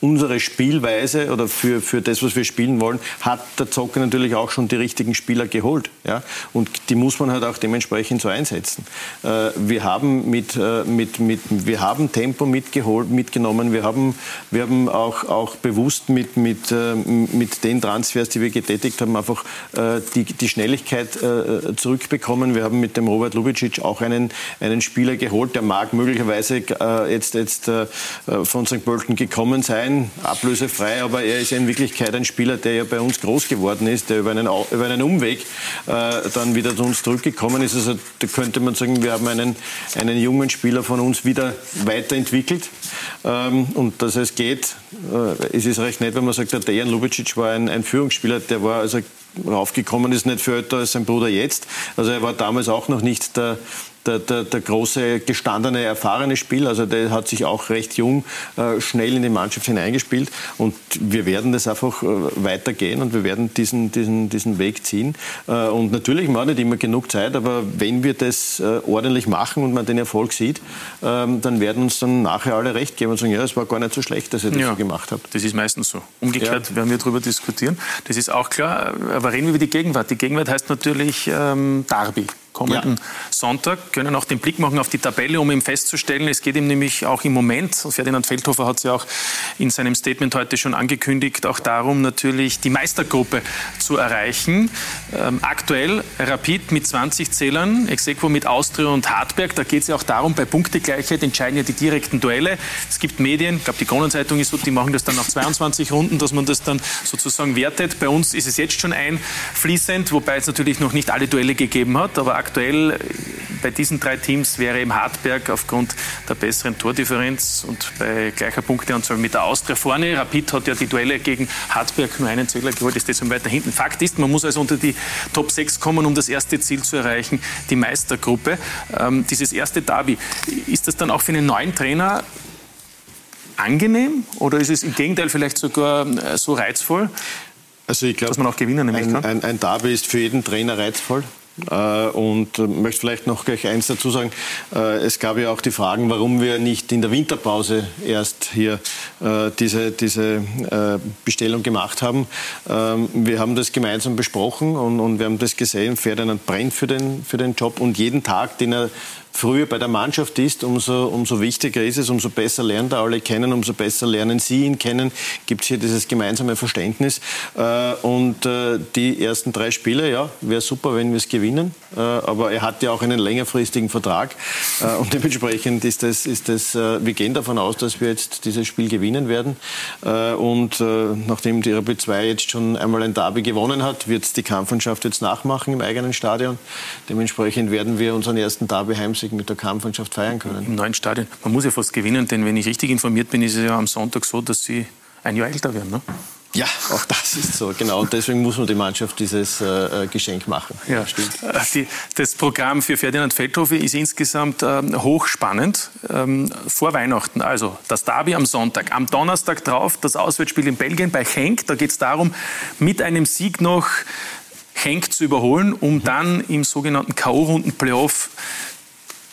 unsere Spielweise oder für, für das, was wir spielen wollen, hat der Zocker natürlich auch schon die richtigen Spieler geholt. Ja? Und die muss man halt auch dementsprechend so einsetzen. Äh, wir, haben mit, äh, mit, mit, wir haben Tempo mitgeholt, mitgenommen. Wir haben, wir haben auch, auch bewusst mit, mit, äh, mit den Transfers, die wir getätigt haben, einfach äh, die, die Schnelligkeit äh, zurückbekommen. Wir haben mit dem Robert Lubicic auch einen, einen Spieler geholt, der mag möglicherweise äh, jetzt, jetzt von St. Pölten gekommen sein sein, ablösefrei, aber er ist in Wirklichkeit ein Spieler, der ja bei uns groß geworden ist, der über einen, über einen Umweg äh, dann wieder zu uns zurückgekommen ist. Also da könnte man sagen, wir haben einen, einen jungen Spieler von uns wieder weiterentwickelt. Ähm, und dass es geht, äh, es ist recht nett, wenn man sagt, der Dejan Lubicic war ein, ein Führungsspieler, der war also raufgekommen ist, nicht viel älter als sein Bruder jetzt. Also er war damals auch noch nicht der, der, der, der, große, gestandene, erfahrene Spieler. Also der hat sich auch recht jung äh, schnell in die Mannschaft hineingespielt. Und wir werden das einfach äh, weitergehen und wir werden diesen, diesen, diesen Weg ziehen. Äh, und natürlich haben wir nicht immer genug Zeit, aber wenn wir das ordentlich machen und man den Erfolg sieht, ähm, dann werden uns dann nachher alle recht geben und sagen, ja, es war gar nicht so schlecht, dass ihr das ja, so gemacht habt. Das ist meistens so. Umgekehrt ja. werden wir darüber diskutieren. Das ist auch klar. Aber reden wir über die Gegenwart. Die Gegenwart heißt natürlich ähm, Derby kommenden ja. Sonntag, können auch den Blick machen auf die Tabelle, um eben festzustellen, es geht ihm nämlich auch im Moment, Ferdinand Feldhofer hat es ja auch in seinem Statement heute schon angekündigt, auch darum natürlich die Meistergruppe zu erreichen. Ähm, aktuell Rapid mit 20 Zählern, Exequo mit Austria und Hartberg, da geht es ja auch darum, bei Punktegleichheit entscheiden ja die direkten Duelle. Es gibt Medien, ich glaube die Kronenzeitung ist so, die machen das dann nach 22 Runden, dass man das dann sozusagen wertet. Bei uns ist es jetzt schon einfließend, wobei es natürlich noch nicht alle Duelle gegeben hat, aber aktuell äh, bei diesen drei Teams wäre eben Hartberg aufgrund der besseren Tordifferenz und bei gleicher Punkteanzahl mit der Austria vorne. Rapid hat ja die Duelle gegen Hartberg nur einen Zähler geholt, ist deswegen weiter hinten. Fakt ist, man muss also unter die Top 6 kommen, um das erste Ziel zu erreichen, die Meistergruppe. Ähm, dieses erste Derby, ist das dann auch für einen neuen Trainer angenehm oder ist es im Gegenteil vielleicht sogar äh, so reizvoll? Also ich glaube, dass man auch gewinnen ein, ein, ein Derby ist für jeden Trainer reizvoll. Äh, und möchte vielleicht noch gleich eins dazu sagen. Äh, es gab ja auch die Fragen, warum wir nicht in der Winterpause erst hier äh, diese, diese Bestellung gemacht haben. Ähm, wir haben das gemeinsam besprochen und, und wir haben das gesehen. Ferdinand brennt für den, für den Job und jeden Tag, den er früher bei der Mannschaft ist, umso, umso wichtiger ist es, umso besser lernt er alle kennen, umso besser lernen Sie ihn kennen, gibt es hier dieses gemeinsame Verständnis. Äh, und äh, die ersten drei Spiele, ja, wäre super, wenn wir es gewinnen. Äh, aber er hat ja auch einen längerfristigen Vertrag. Und dementsprechend ist das, ist das wir gehen davon aus, dass wir jetzt dieses Spiel gewinnen werden. Und nachdem die Rapid 2 jetzt schon einmal ein Derby gewonnen hat, wird die Kampfmannschaft jetzt nachmachen im eigenen Stadion. Dementsprechend werden wir unseren ersten Derby heim Heimsieg mit der Kampfmannschaft feiern können. Im neuen Stadion. Man muss ja fast gewinnen, denn wenn ich richtig informiert bin, ist es ja am Sonntag so, dass Sie ein Jahr älter werden. Ne? Ja, auch das ist so, genau. Und deswegen muss man die Mannschaft dieses äh, Geschenk machen. Ja, stimmt. Äh, die, das Programm für Ferdinand Feldhofer ist insgesamt äh, hochspannend. Ähm, vor Weihnachten, also das Derby am Sonntag. Am Donnerstag drauf das Auswärtsspiel in Belgien bei Henk. Da geht es darum, mit einem Sieg noch Henk zu überholen, um dann im sogenannten K.O.-Runden-Playoff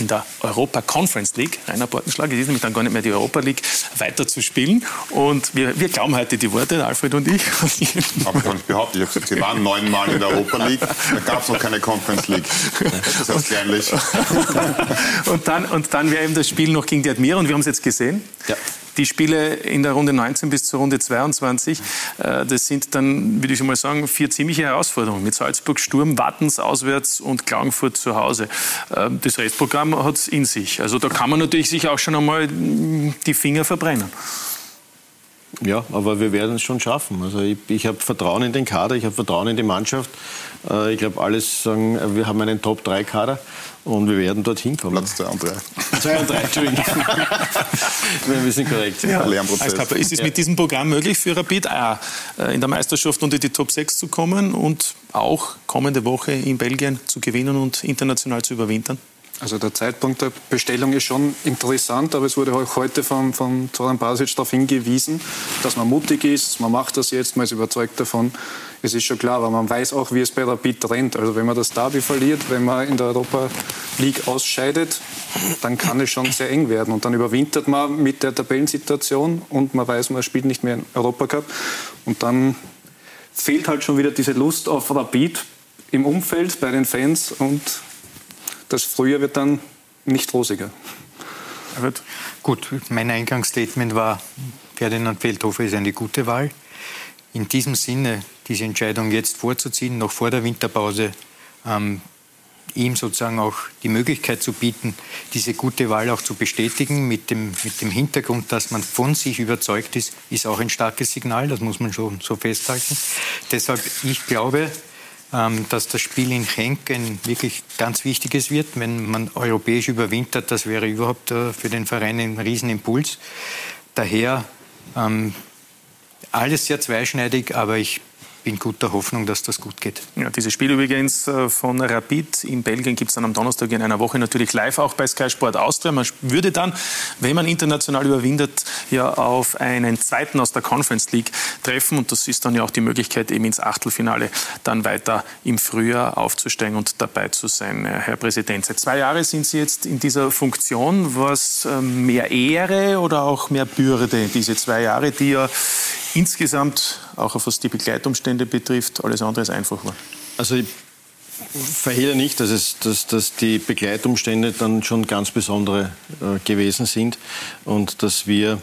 in der Europa Conference League, Rainer Bortenschlag, es ist nämlich dann gar nicht mehr die Europa League, weiter zu spielen. Und wir, wir glauben heute die Worte, Alfred und ich. (laughs) Aber ich kann nicht behaupten, ich habe gesagt, Sie waren neunmal in der Europa League, da gab es noch keine Conference League. Das ist kleinlich. (laughs) und dann, und dann wäre eben das Spiel noch gegen die Admira und wir haben es jetzt gesehen. Ja die Spiele in der Runde 19 bis zur Runde 22, äh, das sind dann, würde ich mal sagen, vier ziemliche Herausforderungen mit Salzburg, Sturm, Wattens auswärts und Klagenfurt zu Hause. Äh, das Restprogramm hat es in sich. Also da kann man natürlich sich auch schon einmal die Finger verbrennen. Ja, aber wir werden es schon schaffen. Also ich, ich habe Vertrauen in den Kader, ich habe Vertrauen in die Mannschaft. Äh, ich glaube, alles sagen, wir haben einen Top-3-Kader und wir werden dorthin kommen. Platz 2 und 3. 2 und 3, Entschuldigung. (laughs) wir sind korrekt. Ja. Lernprozess. Ist es ja. mit diesem Programm möglich für Rapid auch äh, in der Meisterschaft unter die Top 6 zu kommen und auch kommende Woche in Belgien zu gewinnen und international zu überwintern? Also der Zeitpunkt der Bestellung ist schon interessant, aber es wurde auch heute von, von Zoran Basic darauf hingewiesen, dass man mutig ist, man macht das jetzt, man ist überzeugt davon. Es ist schon klar, aber man weiß auch, wie es bei Rapid rennt. Also wenn man das Derby verliert, wenn man in der Europa League ausscheidet, dann kann es schon sehr eng werden. Und dann überwintert man mit der Tabellensituation und man weiß, man spielt nicht mehr im Europacup. Und dann fehlt halt schon wieder diese Lust auf Rapid im Umfeld, bei den Fans und das Frühjahr wird dann nicht rosiger. Gut, mein Eingangsstatement war, Ferdinand Feldhofer ist eine gute Wahl. In diesem Sinne, diese Entscheidung jetzt vorzuziehen, noch vor der Winterpause, ähm, ihm sozusagen auch die Möglichkeit zu bieten, diese gute Wahl auch zu bestätigen, mit dem, mit dem Hintergrund, dass man von sich überzeugt ist, ist auch ein starkes Signal, das muss man schon so festhalten. Deshalb, ich glaube, dass das Spiel in Genk ein wirklich ganz wichtiges wird. Wenn man europäisch überwintert, das wäre überhaupt äh, für den Verein ein Riesenimpuls. Daher ähm, alles sehr zweischneidig, aber ich bin guter Hoffnung, dass das gut geht. Ja, dieses Spiel übrigens äh, von Rapid in Belgien gibt es dann am Donnerstag in einer Woche natürlich live auch bei Sky Sport Austria. Man würde dann, wenn man international überwindet, ja auf einen zweiten aus der Conference League treffen und das ist dann ja auch die Möglichkeit, eben ins Achtelfinale dann weiter im Frühjahr aufzusteigen und dabei zu sein. Äh, Herr Präsident, seit zwei Jahren sind Sie jetzt in dieser Funktion. Was ähm, mehr Ehre oder auch mehr Bürde, diese zwei Jahre, die ja insgesamt, auch was die Begleitumstände betrifft, alles andere als einfach war? Also ich verhehle nicht, dass, es, dass, dass die Begleitumstände dann schon ganz besondere äh, gewesen sind und dass wir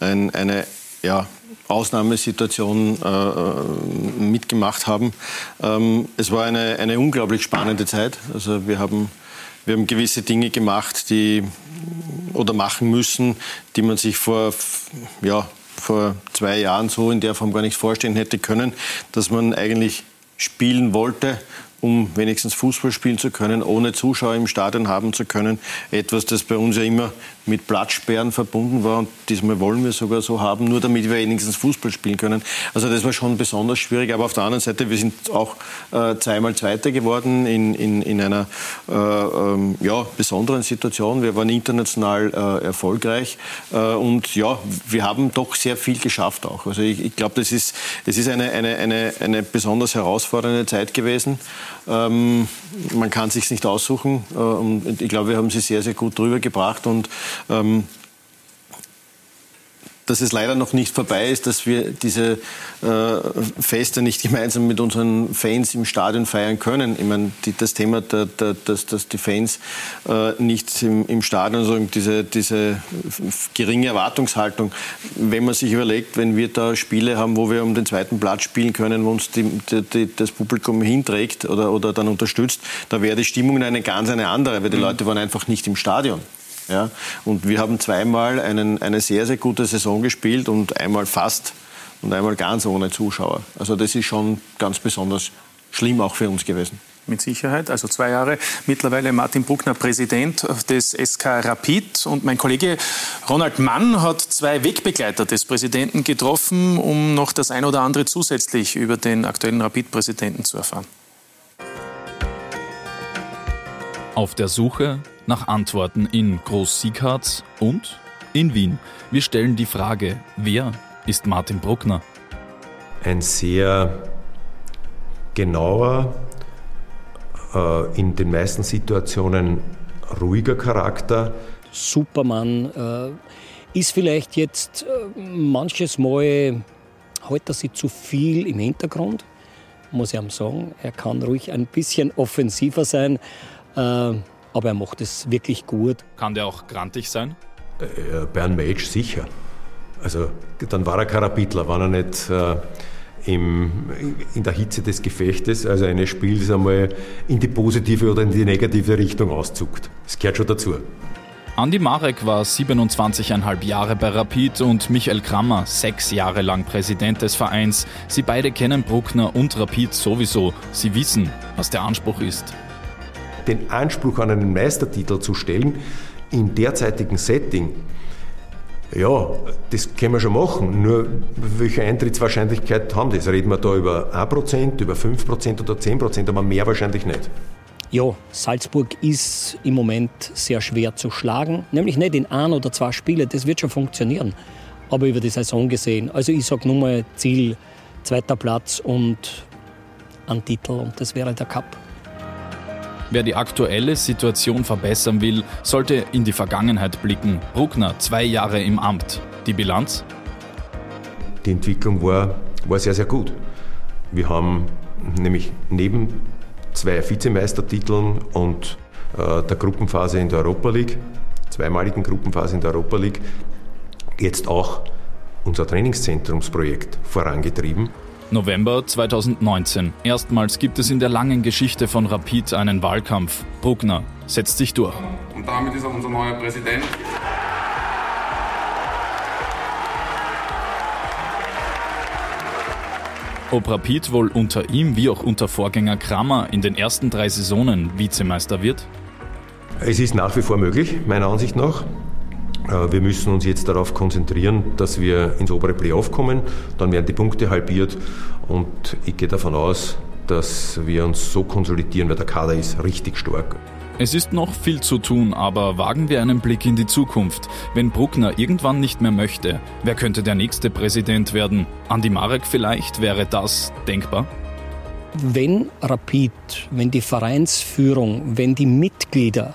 ein, eine ja, Ausnahmesituation äh, äh, mitgemacht haben. Ähm, es war eine, eine unglaublich spannende Zeit. Also wir haben, wir haben gewisse Dinge gemacht, die oder machen müssen, die man sich vor ja, vor zwei Jahren so in der Form gar nicht vorstellen hätte können, dass man eigentlich spielen wollte um wenigstens Fußball spielen zu können, ohne Zuschauer im Stadion haben zu können. Etwas, das bei uns ja immer mit Platzsperren verbunden war und diesmal wollen wir sogar so haben, nur damit wir wenigstens Fußball spielen können. Also das war schon besonders schwierig. Aber auf der anderen Seite, wir sind auch äh, zweimal Zweiter geworden in, in, in einer äh, ähm, ja, besonderen Situation. Wir waren international äh, erfolgreich äh, und ja, wir haben doch sehr viel geschafft auch. Also ich, ich glaube, das ist, das ist eine, eine, eine, eine besonders herausfordernde Zeit gewesen. Ähm, man kann sich nicht aussuchen. Äh, und ich glaube, wir haben sie sehr, sehr gut drüber gebracht und ähm, dass es leider noch nicht vorbei ist, dass wir diese äh, Feste nicht (laughs) gemeinsam mit unseren Fans im Stadion feiern können. Ich meine, die, das Thema, der, der, dass, dass die Fans äh, nicht im, im Stadion, also diese, diese geringe Erwartungshaltung, wenn man sich überlegt, wenn wir da Spiele haben, wo wir um den zweiten Platz spielen können, wo uns die, die, das Publikum hinträgt oder, oder dann unterstützt, da wäre die Stimmung eine ganz eine andere, weil die mhm. Leute waren einfach nicht im Stadion. Ja? Und wir haben zweimal einen, eine sehr, sehr gute Saison gespielt und einmal fast und einmal ganz ohne Zuschauer. Also das ist schon ganz besonders schlimm auch für uns gewesen. Mit Sicherheit. Also zwei Jahre mittlerweile Martin Bruckner Präsident des SK Rapid. Und mein Kollege Ronald Mann hat zwei Wegbegleiter des Präsidenten getroffen, um noch das ein oder andere zusätzlich über den aktuellen Rapid-Präsidenten zu erfahren. Auf der Suche nach Antworten in Groß-Siegharz und in Wien. Wir stellen die Frage, wer ist Martin Bruckner? Ein sehr genauer, äh, in den meisten Situationen ruhiger Charakter. Supermann äh, ist vielleicht jetzt äh, manches Mal, hält er sich zu viel im Hintergrund, muss ich ihm sagen. Er kann ruhig ein bisschen offensiver sein. Aber er macht es wirklich gut. Kann der auch grantig sein? Äh, bei einem Match sicher. Also dann war er Karabitler, war er nicht äh, im, in der Hitze des Gefechtes, also eines Spiels einmal in die positive oder in die negative Richtung auszuckt. Das gehört schon dazu. Andi Marek war 27,5 Jahre bei Rapid und Michael Krammer sechs Jahre lang Präsident des Vereins. Sie beide kennen Bruckner und Rapid sowieso. Sie wissen, was der Anspruch ist den Anspruch an einen Meistertitel zu stellen, im derzeitigen Setting, ja, das können wir schon machen. Nur welche Eintrittswahrscheinlichkeit haben das? Reden wir da über 1%, über 5% oder 10%, aber mehr wahrscheinlich nicht. Ja, Salzburg ist im Moment sehr schwer zu schlagen. Nämlich nicht in ein oder zwei Spiele, das wird schon funktionieren. Aber über die Saison gesehen. Also ich sage nur mal Ziel, zweiter Platz und ein Titel und das wäre der Cup. Wer die aktuelle Situation verbessern will, sollte in die Vergangenheit blicken. Bruckner, zwei Jahre im Amt. Die Bilanz? Die Entwicklung war, war sehr, sehr gut. Wir haben nämlich neben zwei Vizemeistertiteln und äh, der Gruppenphase in der Europa League, zweimaligen Gruppenphase in der Europa League, jetzt auch unser Trainingszentrumsprojekt vorangetrieben. November 2019. Erstmals gibt es in der langen Geschichte von Rapid einen Wahlkampf. Bruckner setzt sich durch. Und damit ist er unser neuer Präsident. Ob Rapid wohl unter ihm wie auch unter Vorgänger Kramer in den ersten drei Saisonen Vizemeister wird? Es ist nach wie vor möglich, meiner Ansicht nach. Äh, wir müssen uns jetzt darauf konzentrieren, dass wir ins obere Playoff kommen. Dann werden die Punkte halbiert und ich gehe davon aus, dass wir uns so konsolidieren, weil der Kader ist richtig stark. Es ist noch viel zu tun, aber wagen wir einen Blick in die Zukunft. Wenn Bruckner irgendwann nicht mehr möchte, wer könnte der nächste Präsident werden? Andi Marek vielleicht? Wäre das denkbar? Wenn Rapid, wenn die Vereinsführung, wenn die Mitglieder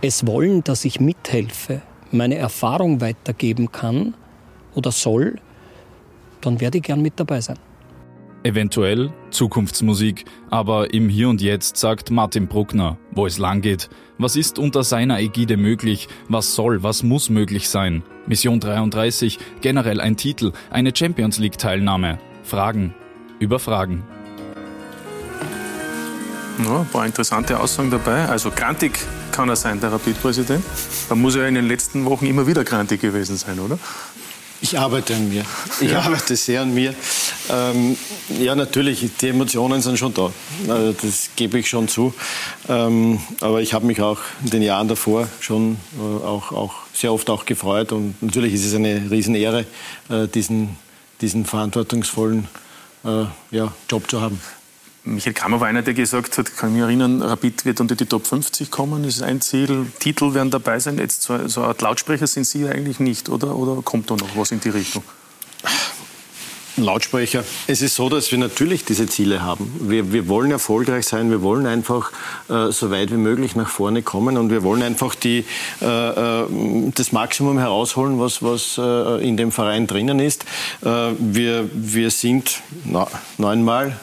es wollen, dass ich mithelfe, meine Erfahrung weitergeben kann oder soll, dann werde ich gern mit dabei sein. Eventuell Zukunftsmusik, aber im Hier und Jetzt sagt Martin Bruckner, wo es lang geht. Was ist unter seiner Ägide möglich? Was soll, was muss möglich sein? Mission 33, generell ein Titel, eine Champions League Teilnahme. Fragen über Fragen. Ja, ein paar interessante Aussagen dabei. Also grantig kann er sein, der Rapid-Präsident. Da muss er in den letzten Wochen immer wieder grantig gewesen sein, oder? Ich arbeite an mir. Ich ja. arbeite sehr an mir. Ähm, ja, natürlich, die Emotionen sind schon da. Also das gebe ich schon zu. Ähm, aber ich habe mich auch in den Jahren davor schon äh, auch, auch sehr oft auch gefreut. Und natürlich ist es eine Riesenehre, äh, diesen, diesen verantwortungsvollen äh, ja, Job zu haben. Michael Kammer war einer, der gesagt hat, kann ich mich erinnern, Rapid wird unter die Top 50 kommen, das ist ein Ziel, Titel werden dabei sein. Jetzt so, so eine Art Lautsprecher sind Sie eigentlich nicht, oder, oder kommt da noch was in die Richtung? Lautsprecher. Es ist so, dass wir natürlich diese Ziele haben. Wir, wir wollen erfolgreich sein, wir wollen einfach äh, so weit wie möglich nach vorne kommen und wir wollen einfach die, äh, äh das Maximum herausholen, was, was äh, in dem Verein drinnen ist. Äh, wir, wir sind na, neunmal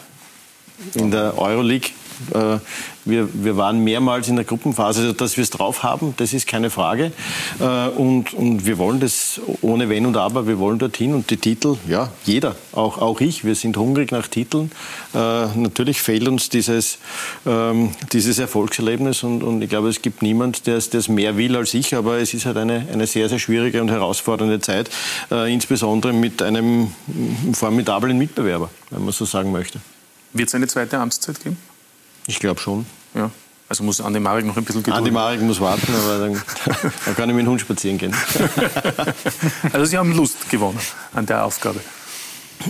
in der Euroleague. Äh, wir, wir waren mehrmals in der Gruppenphase, also dass wir es drauf haben, das ist keine Frage. Äh, und, und wir wollen das ohne Wenn und Aber, wir wollen dorthin. Und die Titel, ja, jeder, auch, auch ich, wir sind hungrig nach Titeln. Äh, natürlich fehlt uns dieses, ähm, dieses Erfolgserlebnis und, und ich glaube, es gibt niemand, der es mehr will als ich, aber es ist halt eine, eine sehr, sehr schwierige und herausfordernde Zeit, insbesondere mit einem formidablen Mitbewerber, wenn man so sagen möchte. Wird es eine zweite Amtszeit geben? Ich glaube schon. Ja. Also muss Andi Marek noch ein bisschen gedulden. Andi Marek muss warten, aber dann, (laughs) dann kann ich mit dem Hund spazieren gehen. also Sie haben Lust gewonnen an der Aufgabe.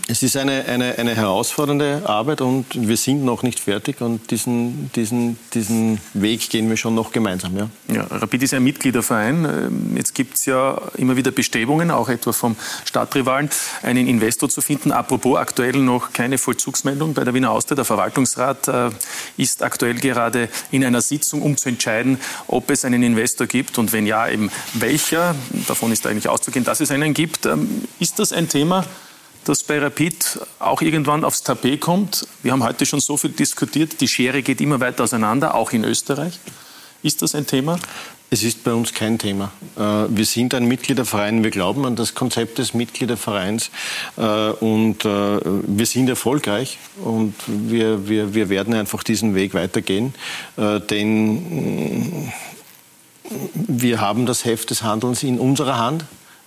Es ist eine, eine, eine herausfordernde Arbeit und wir sind noch nicht fertig und diesen, diesen, diesen Weg gehen wir schon noch gemeinsam. Ja. Ja, Rapid ist ein Mitgliederverein. Ähm, jetzt gibt es ja immer wieder Bestrebungen, auch etwa vom Stadtrivalen, einen Investor zu finden. Apropos aktuell noch keine Vollzugsmeldung bei der Wiener Austria. Der Verwaltungsrat äh, ist aktuell gerade in einer Sitzung, um zu entscheiden, ob es einen Investor gibt und wenn ja, eben welcher. Davon ist eigentlich auszugehen, dass es einen gibt. Ähm, ist das ein Thema, das bei Rapid auch irgendwann aufs Tapet kommt. Wir haben heute schon so viel diskutiert. Die Schere geht immer weiter auseinander, auch in Österreich. Ist das ein Thema? Es ist bei uns kein Thema. Äh, wir sind ein Mitgliederverein, wir glauben an das Konzept des Mitgliedervereins äh, und äh, wir sind erfolgreich und wir, wir, wir werden einfach diesen Weg weitergehen, denn wir haben das Heft des Handelns in unserer Hand.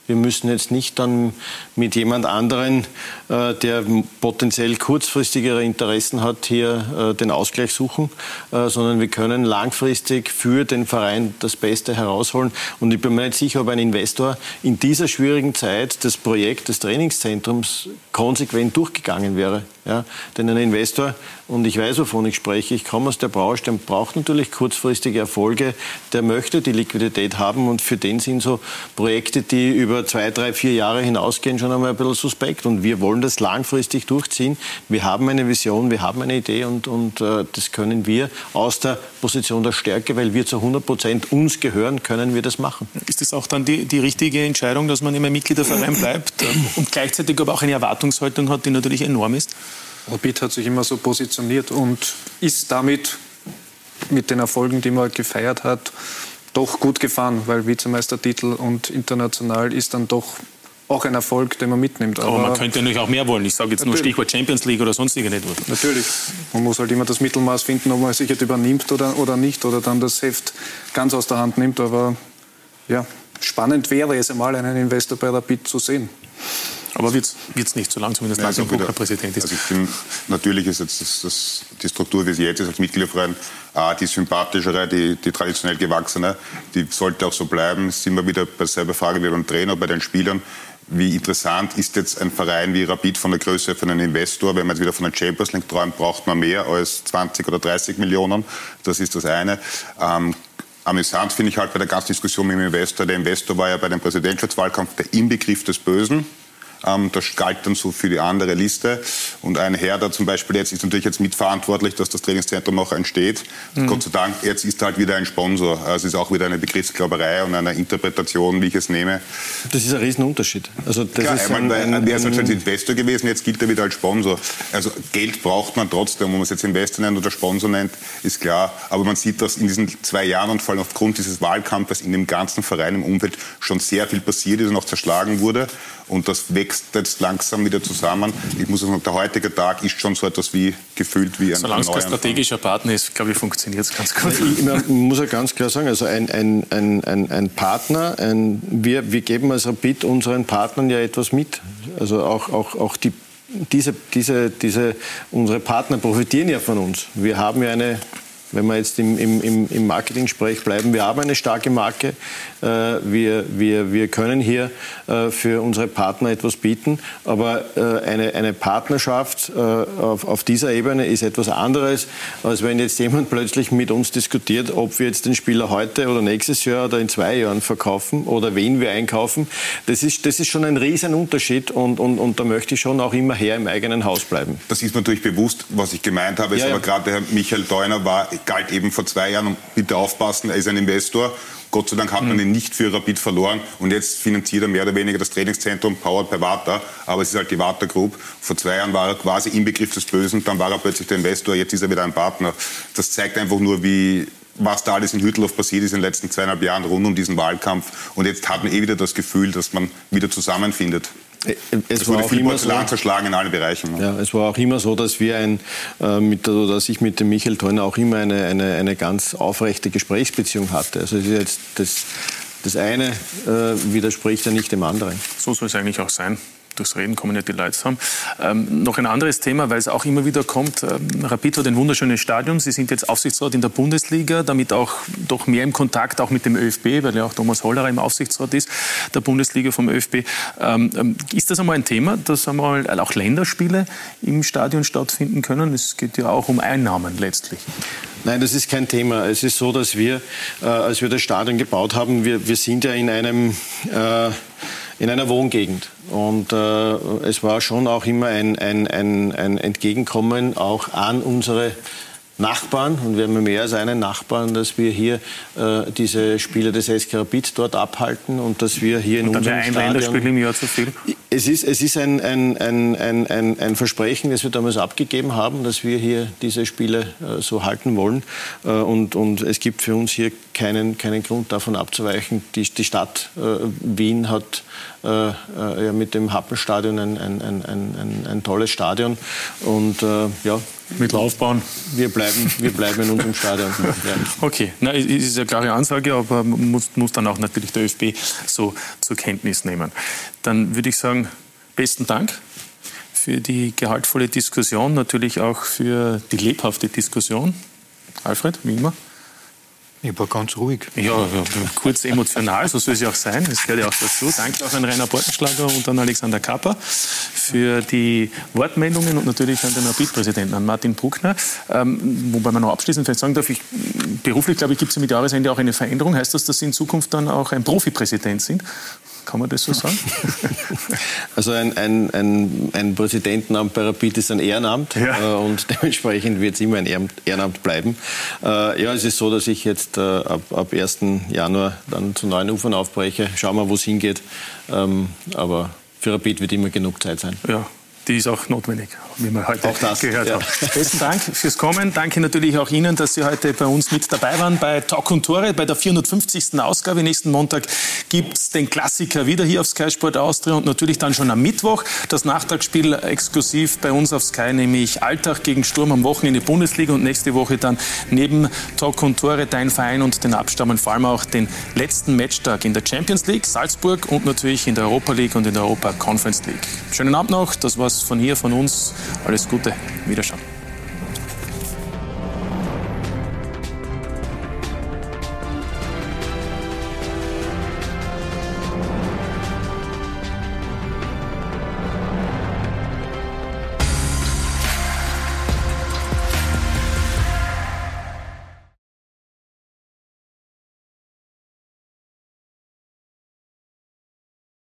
Wir müssen jetzt nicht dann mit jemand anderen, äh, der potenziell kurzfristigere Interessen hat, hier äh, den Ausgleich suchen, äh, sondern wir können langfristig für den Verein das Beste herausholen. Und ich bin mir nicht sicher, ob ein Investor in dieser schwierigen Zeit das Projekt des Trainingszentrums konsequent durchgegangen wäre. Ja, denn ein Investor, und ich weiß, wovon ich spreche, ich komme aus der Branche, der braucht natürlich kurzfristige Erfolge, der möchte die Liquidität haben und für den sind so Projekte, die über zwei, drei, vier Jahre hinausgehen, schon einmal ein bisschen suspekt. Und wir wollen das langfristig durchziehen. Wir haben eine Vision, wir haben eine Idee und, und äh, das können wir aus der Position der Stärke, weil wir zu 100 Prozent uns gehören, können wir das machen. Ist das auch dann die, die richtige Entscheidung, dass man immer Mitglied der Verein bleibt (laughs) und gleichzeitig aber auch eine Erwartungshaltung hat, die natürlich enorm ist? Rapid hat sich immer so positioniert und ist damit mit den Erfolgen, die man gefeiert hat, doch gut gefahren, weil Vizemeistertitel und international ist dann doch auch ein Erfolg, den man mitnimmt. Aber, Aber man könnte natürlich auch mehr wollen. Ich sage jetzt natürlich. nur Stichwort Champions League oder sonstige etwas. Natürlich. Man muss halt immer das Mittelmaß finden, ob man sich jetzt übernimmt oder, oder nicht oder dann das Heft ganz aus der Hand nimmt. Aber ja, spannend wäre es einmal, einen Investor bei Rapid zu sehen. Aber wird es nicht, solange zumindest Martin also Buchner Präsident ist. Also ich bin, natürlich ist jetzt das, das, die Struktur, wie sie jetzt ist, als Mitgliederverein, äh, die sympathischere, die, die traditionell gewachsene, die sollte auch so bleiben. Sind wir wieder bei derselben Frage wie beim Trainer, bei den Spielern. Wie interessant ist jetzt ein Verein wie Rapid von der Größe von einem Investor? Wenn man jetzt wieder von der Champions League träumt, braucht man mehr als 20 oder 30 Millionen. Das ist das eine. Ähm, amüsant finde ich halt bei der ganzen Diskussion mit dem Investor. Der Investor war ja bei dem Präsidentschaftswahlkampf der Inbegriff des Bösen. Ähm, das galt dann so für die andere Liste. Und ein Herr, der zum Beispiel jetzt ist natürlich jetzt mitverantwortlich, dass das Trainingszentrum noch entsteht. Mhm. Gott sei Dank, jetzt ist halt wieder ein Sponsor. Also es ist auch wieder eine Begriffsglauberei und eine Interpretation, wie ich es nehme. Das ist ein Riesenunterschied. Also das Klar, ist ein, ein, er ist halt als Investor gewesen, jetzt gilt er wieder als Sponsor. Also Geld braucht man trotzdem, ob man es jetzt Investor nennt oder Sponsor nennt, ist klar. Aber man sieht, dass in diesen zwei Jahren und vor allem aufgrund dieses Wahlkampfes in dem ganzen Verein im Umfeld schon sehr viel passiert ist und auch zerschlagen wurde. Und das wächst jetzt langsam wieder zusammen. Ich muss sagen, der heutige Tag ist schon so etwas wie gefühlt wie ein Solange es kein strategischer Partner ist, glaube ich, funktioniert es ganz gut. Ich, man muss ja ganz klar sagen, also ein, ein, ein, ein Partner, ein, wir, wir geben als Rapid unseren Partnern ja etwas mit. Also auch, auch, auch die diese, diese, diese, unsere Partner profitieren ja von uns. Wir haben ja eine wenn wir jetzt im, im, im Marketing-Sprech bleiben, wir haben eine starke Marke. Äh, wir, wir, wir können hier äh, für unsere Partner etwas bieten. Aber äh, eine, eine Partnerschaft auf, auf dieser Ebene ist etwas anderes, als wenn jetzt jemand (laughs) plötzlich mit uns diskutiert, ob wir jetzt den Spieler heute oder nächstes Jahr oder in zwei Jahren verkaufen oder wen wir einkaufen. Das ist, das ist schon ein Riesenunterschied und, und, und da möchte ich schon auch immer her im eigenen Haus bleiben. Das ist natürlich bewusst, was ich gemeint habe. Ja, aber ja. gerade Herr Michael Deuner war galt eben vor zwei Jahren, und bitte aufpassen, er ist ein Investor. Gott sei Dank hat man mhm. ihn nicht für Rapid verloren und jetzt finanziert er mehr oder weniger das Trainingszentrum powered by Vata, aber es ist halt die Vata Group. Vor zwei Jahren war er quasi im Begriff des Bösen, dann war er plötzlich der Investor, jetzt ist er wieder ein Partner. Das zeigt einfach nur, wie was da alles in Hütteldorf passiert ist in den letzten zweieinhalb Jahren rund um diesen Wahlkampf. Und jetzt hat man eh wieder das Gefühl, dass man wieder zusammenfindet. Äh, es das war auch immer so, zerschlagen in allen Bereichen. Ja, es war auch immer so, dass wir ein, äh, mit, dass ich mit dem Michael Theuner auch immer eine, eine, eine ganz aufrechte Gesprächsbeziehung hatte. Also jetzt das, das eine äh, widerspricht ja nicht dem anderen. So soll es eigentlich auch sein durchs Reden kommen ja die Leute zusammen. Ähm, noch ein anderes Thema, weil es auch immer wieder kommt. Ähm, Rapid hat ein wunderschönes Stadion. Sie sind jetzt Aufsichtsrat in der Bundesliga, damit auch doch mehr im Kontakt auch mit dem ÖFB, weil ja auch Thomas Hollerer im Aufsichtsrat ist, der Bundesliga vom ÖFB. Ähm, ähm, ist das einmal ein Thema, dass einmal auch Länderspiele im Stadion stattfinden können? Es geht ja auch um Einnahmen letztlich. Nein, das ist kein Thema. Es ist so, dass wir, äh, als wir das Stadion gebaut haben, wir, wir sind ja in einem äh, in einer Wohngegend. Und äh, es war schon auch immer ein, ein, ein, ein Entgegenkommen auch an unsere Nachbarn, und wir haben mehr als einen Nachbarn, dass wir hier äh, diese Spiele des SK Rapid dort abhalten und dass wir hier in und unserem ein Stadion... Länderspiel im Jahr zu viel? Es ist, es ist ein, ein, ein, ein, Versprechen, das wir damals abgegeben haben, dass wir hier diese Spiele äh, so halten wollen. Äh, und, und es gibt für uns hier keinen, keinen Grund davon abzuweichen. Die, die Stadt äh, Wien hat äh, äh, ja, mit dem Happenstadion ein tolles Stadion. Und äh, ja, mit Laufbahn. Wir bleiben, wir bleiben in unserem Stadion. Ja. Okay, na, ist eine klare Ansage, aber muss, muss dann auch natürlich der ÖFB so zur Kenntnis nehmen. Dann würde ich sagen, besten Dank für die gehaltvolle Diskussion, natürlich auch für die lebhafte Diskussion. Alfred, wie immer. Ich war ganz ruhig. Ja, ja kurz emotional, so soll es ja auch sein. Das gehört ja auch dazu. Danke auch an Rainer Bortenschlager und an Alexander Kapper für die Wortmeldungen und natürlich an den Rapid-Präsidenten, an Martin Bruckner. Ähm, wobei man noch abschließend vielleicht sagen darf, ich, beruflich glaube ich, gibt es mit Jahresende auch eine Veränderung. Heißt das, dass Sie in Zukunft dann auch ein Profi-Präsident sind? Kann man das so sagen? (laughs) Also ein, ein, ein, ein Präsidentenamt bei Rapid ist ein Ehrenamt ja. äh, und (laughs) dementsprechend wird es immer ein Ehrenamt bleiben. Äh, ja, es ist so, dass ich jetzt äh, ab, ab 1. Januar dann zu neuen Ufern aufbreche. Schauen wir, wo es hingeht. Ähm, aber für Rapid wird immer genug Zeit sein. Ja, die ist auch notwendig, wie wir heute das, gehört ja. haben. Besten Dank fürs Kommen. Danke natürlich auch Ihnen, dass Sie heute bei uns mit dabei waren bei Talk und Tore. Bei der 450. Ausgabe nächsten Montag gibt es den Klassiker wieder hier auf Sky Sport Austria und natürlich dann schon am Mittwoch das Nachtragsspiel exklusiv bei uns auf Sky, nämlich Alltag gegen Sturm am Wochenende Bundesliga und nächste Woche dann neben Talk und Tore dein Verein und den Abstammen vor allem auch den letzten Matchtag in der Champions League, Salzburg und natürlich in der Europa League und in der Europa Conference League. Schönen Abend noch, das war's von hier, von uns. Alles Gute, Wiederschauen.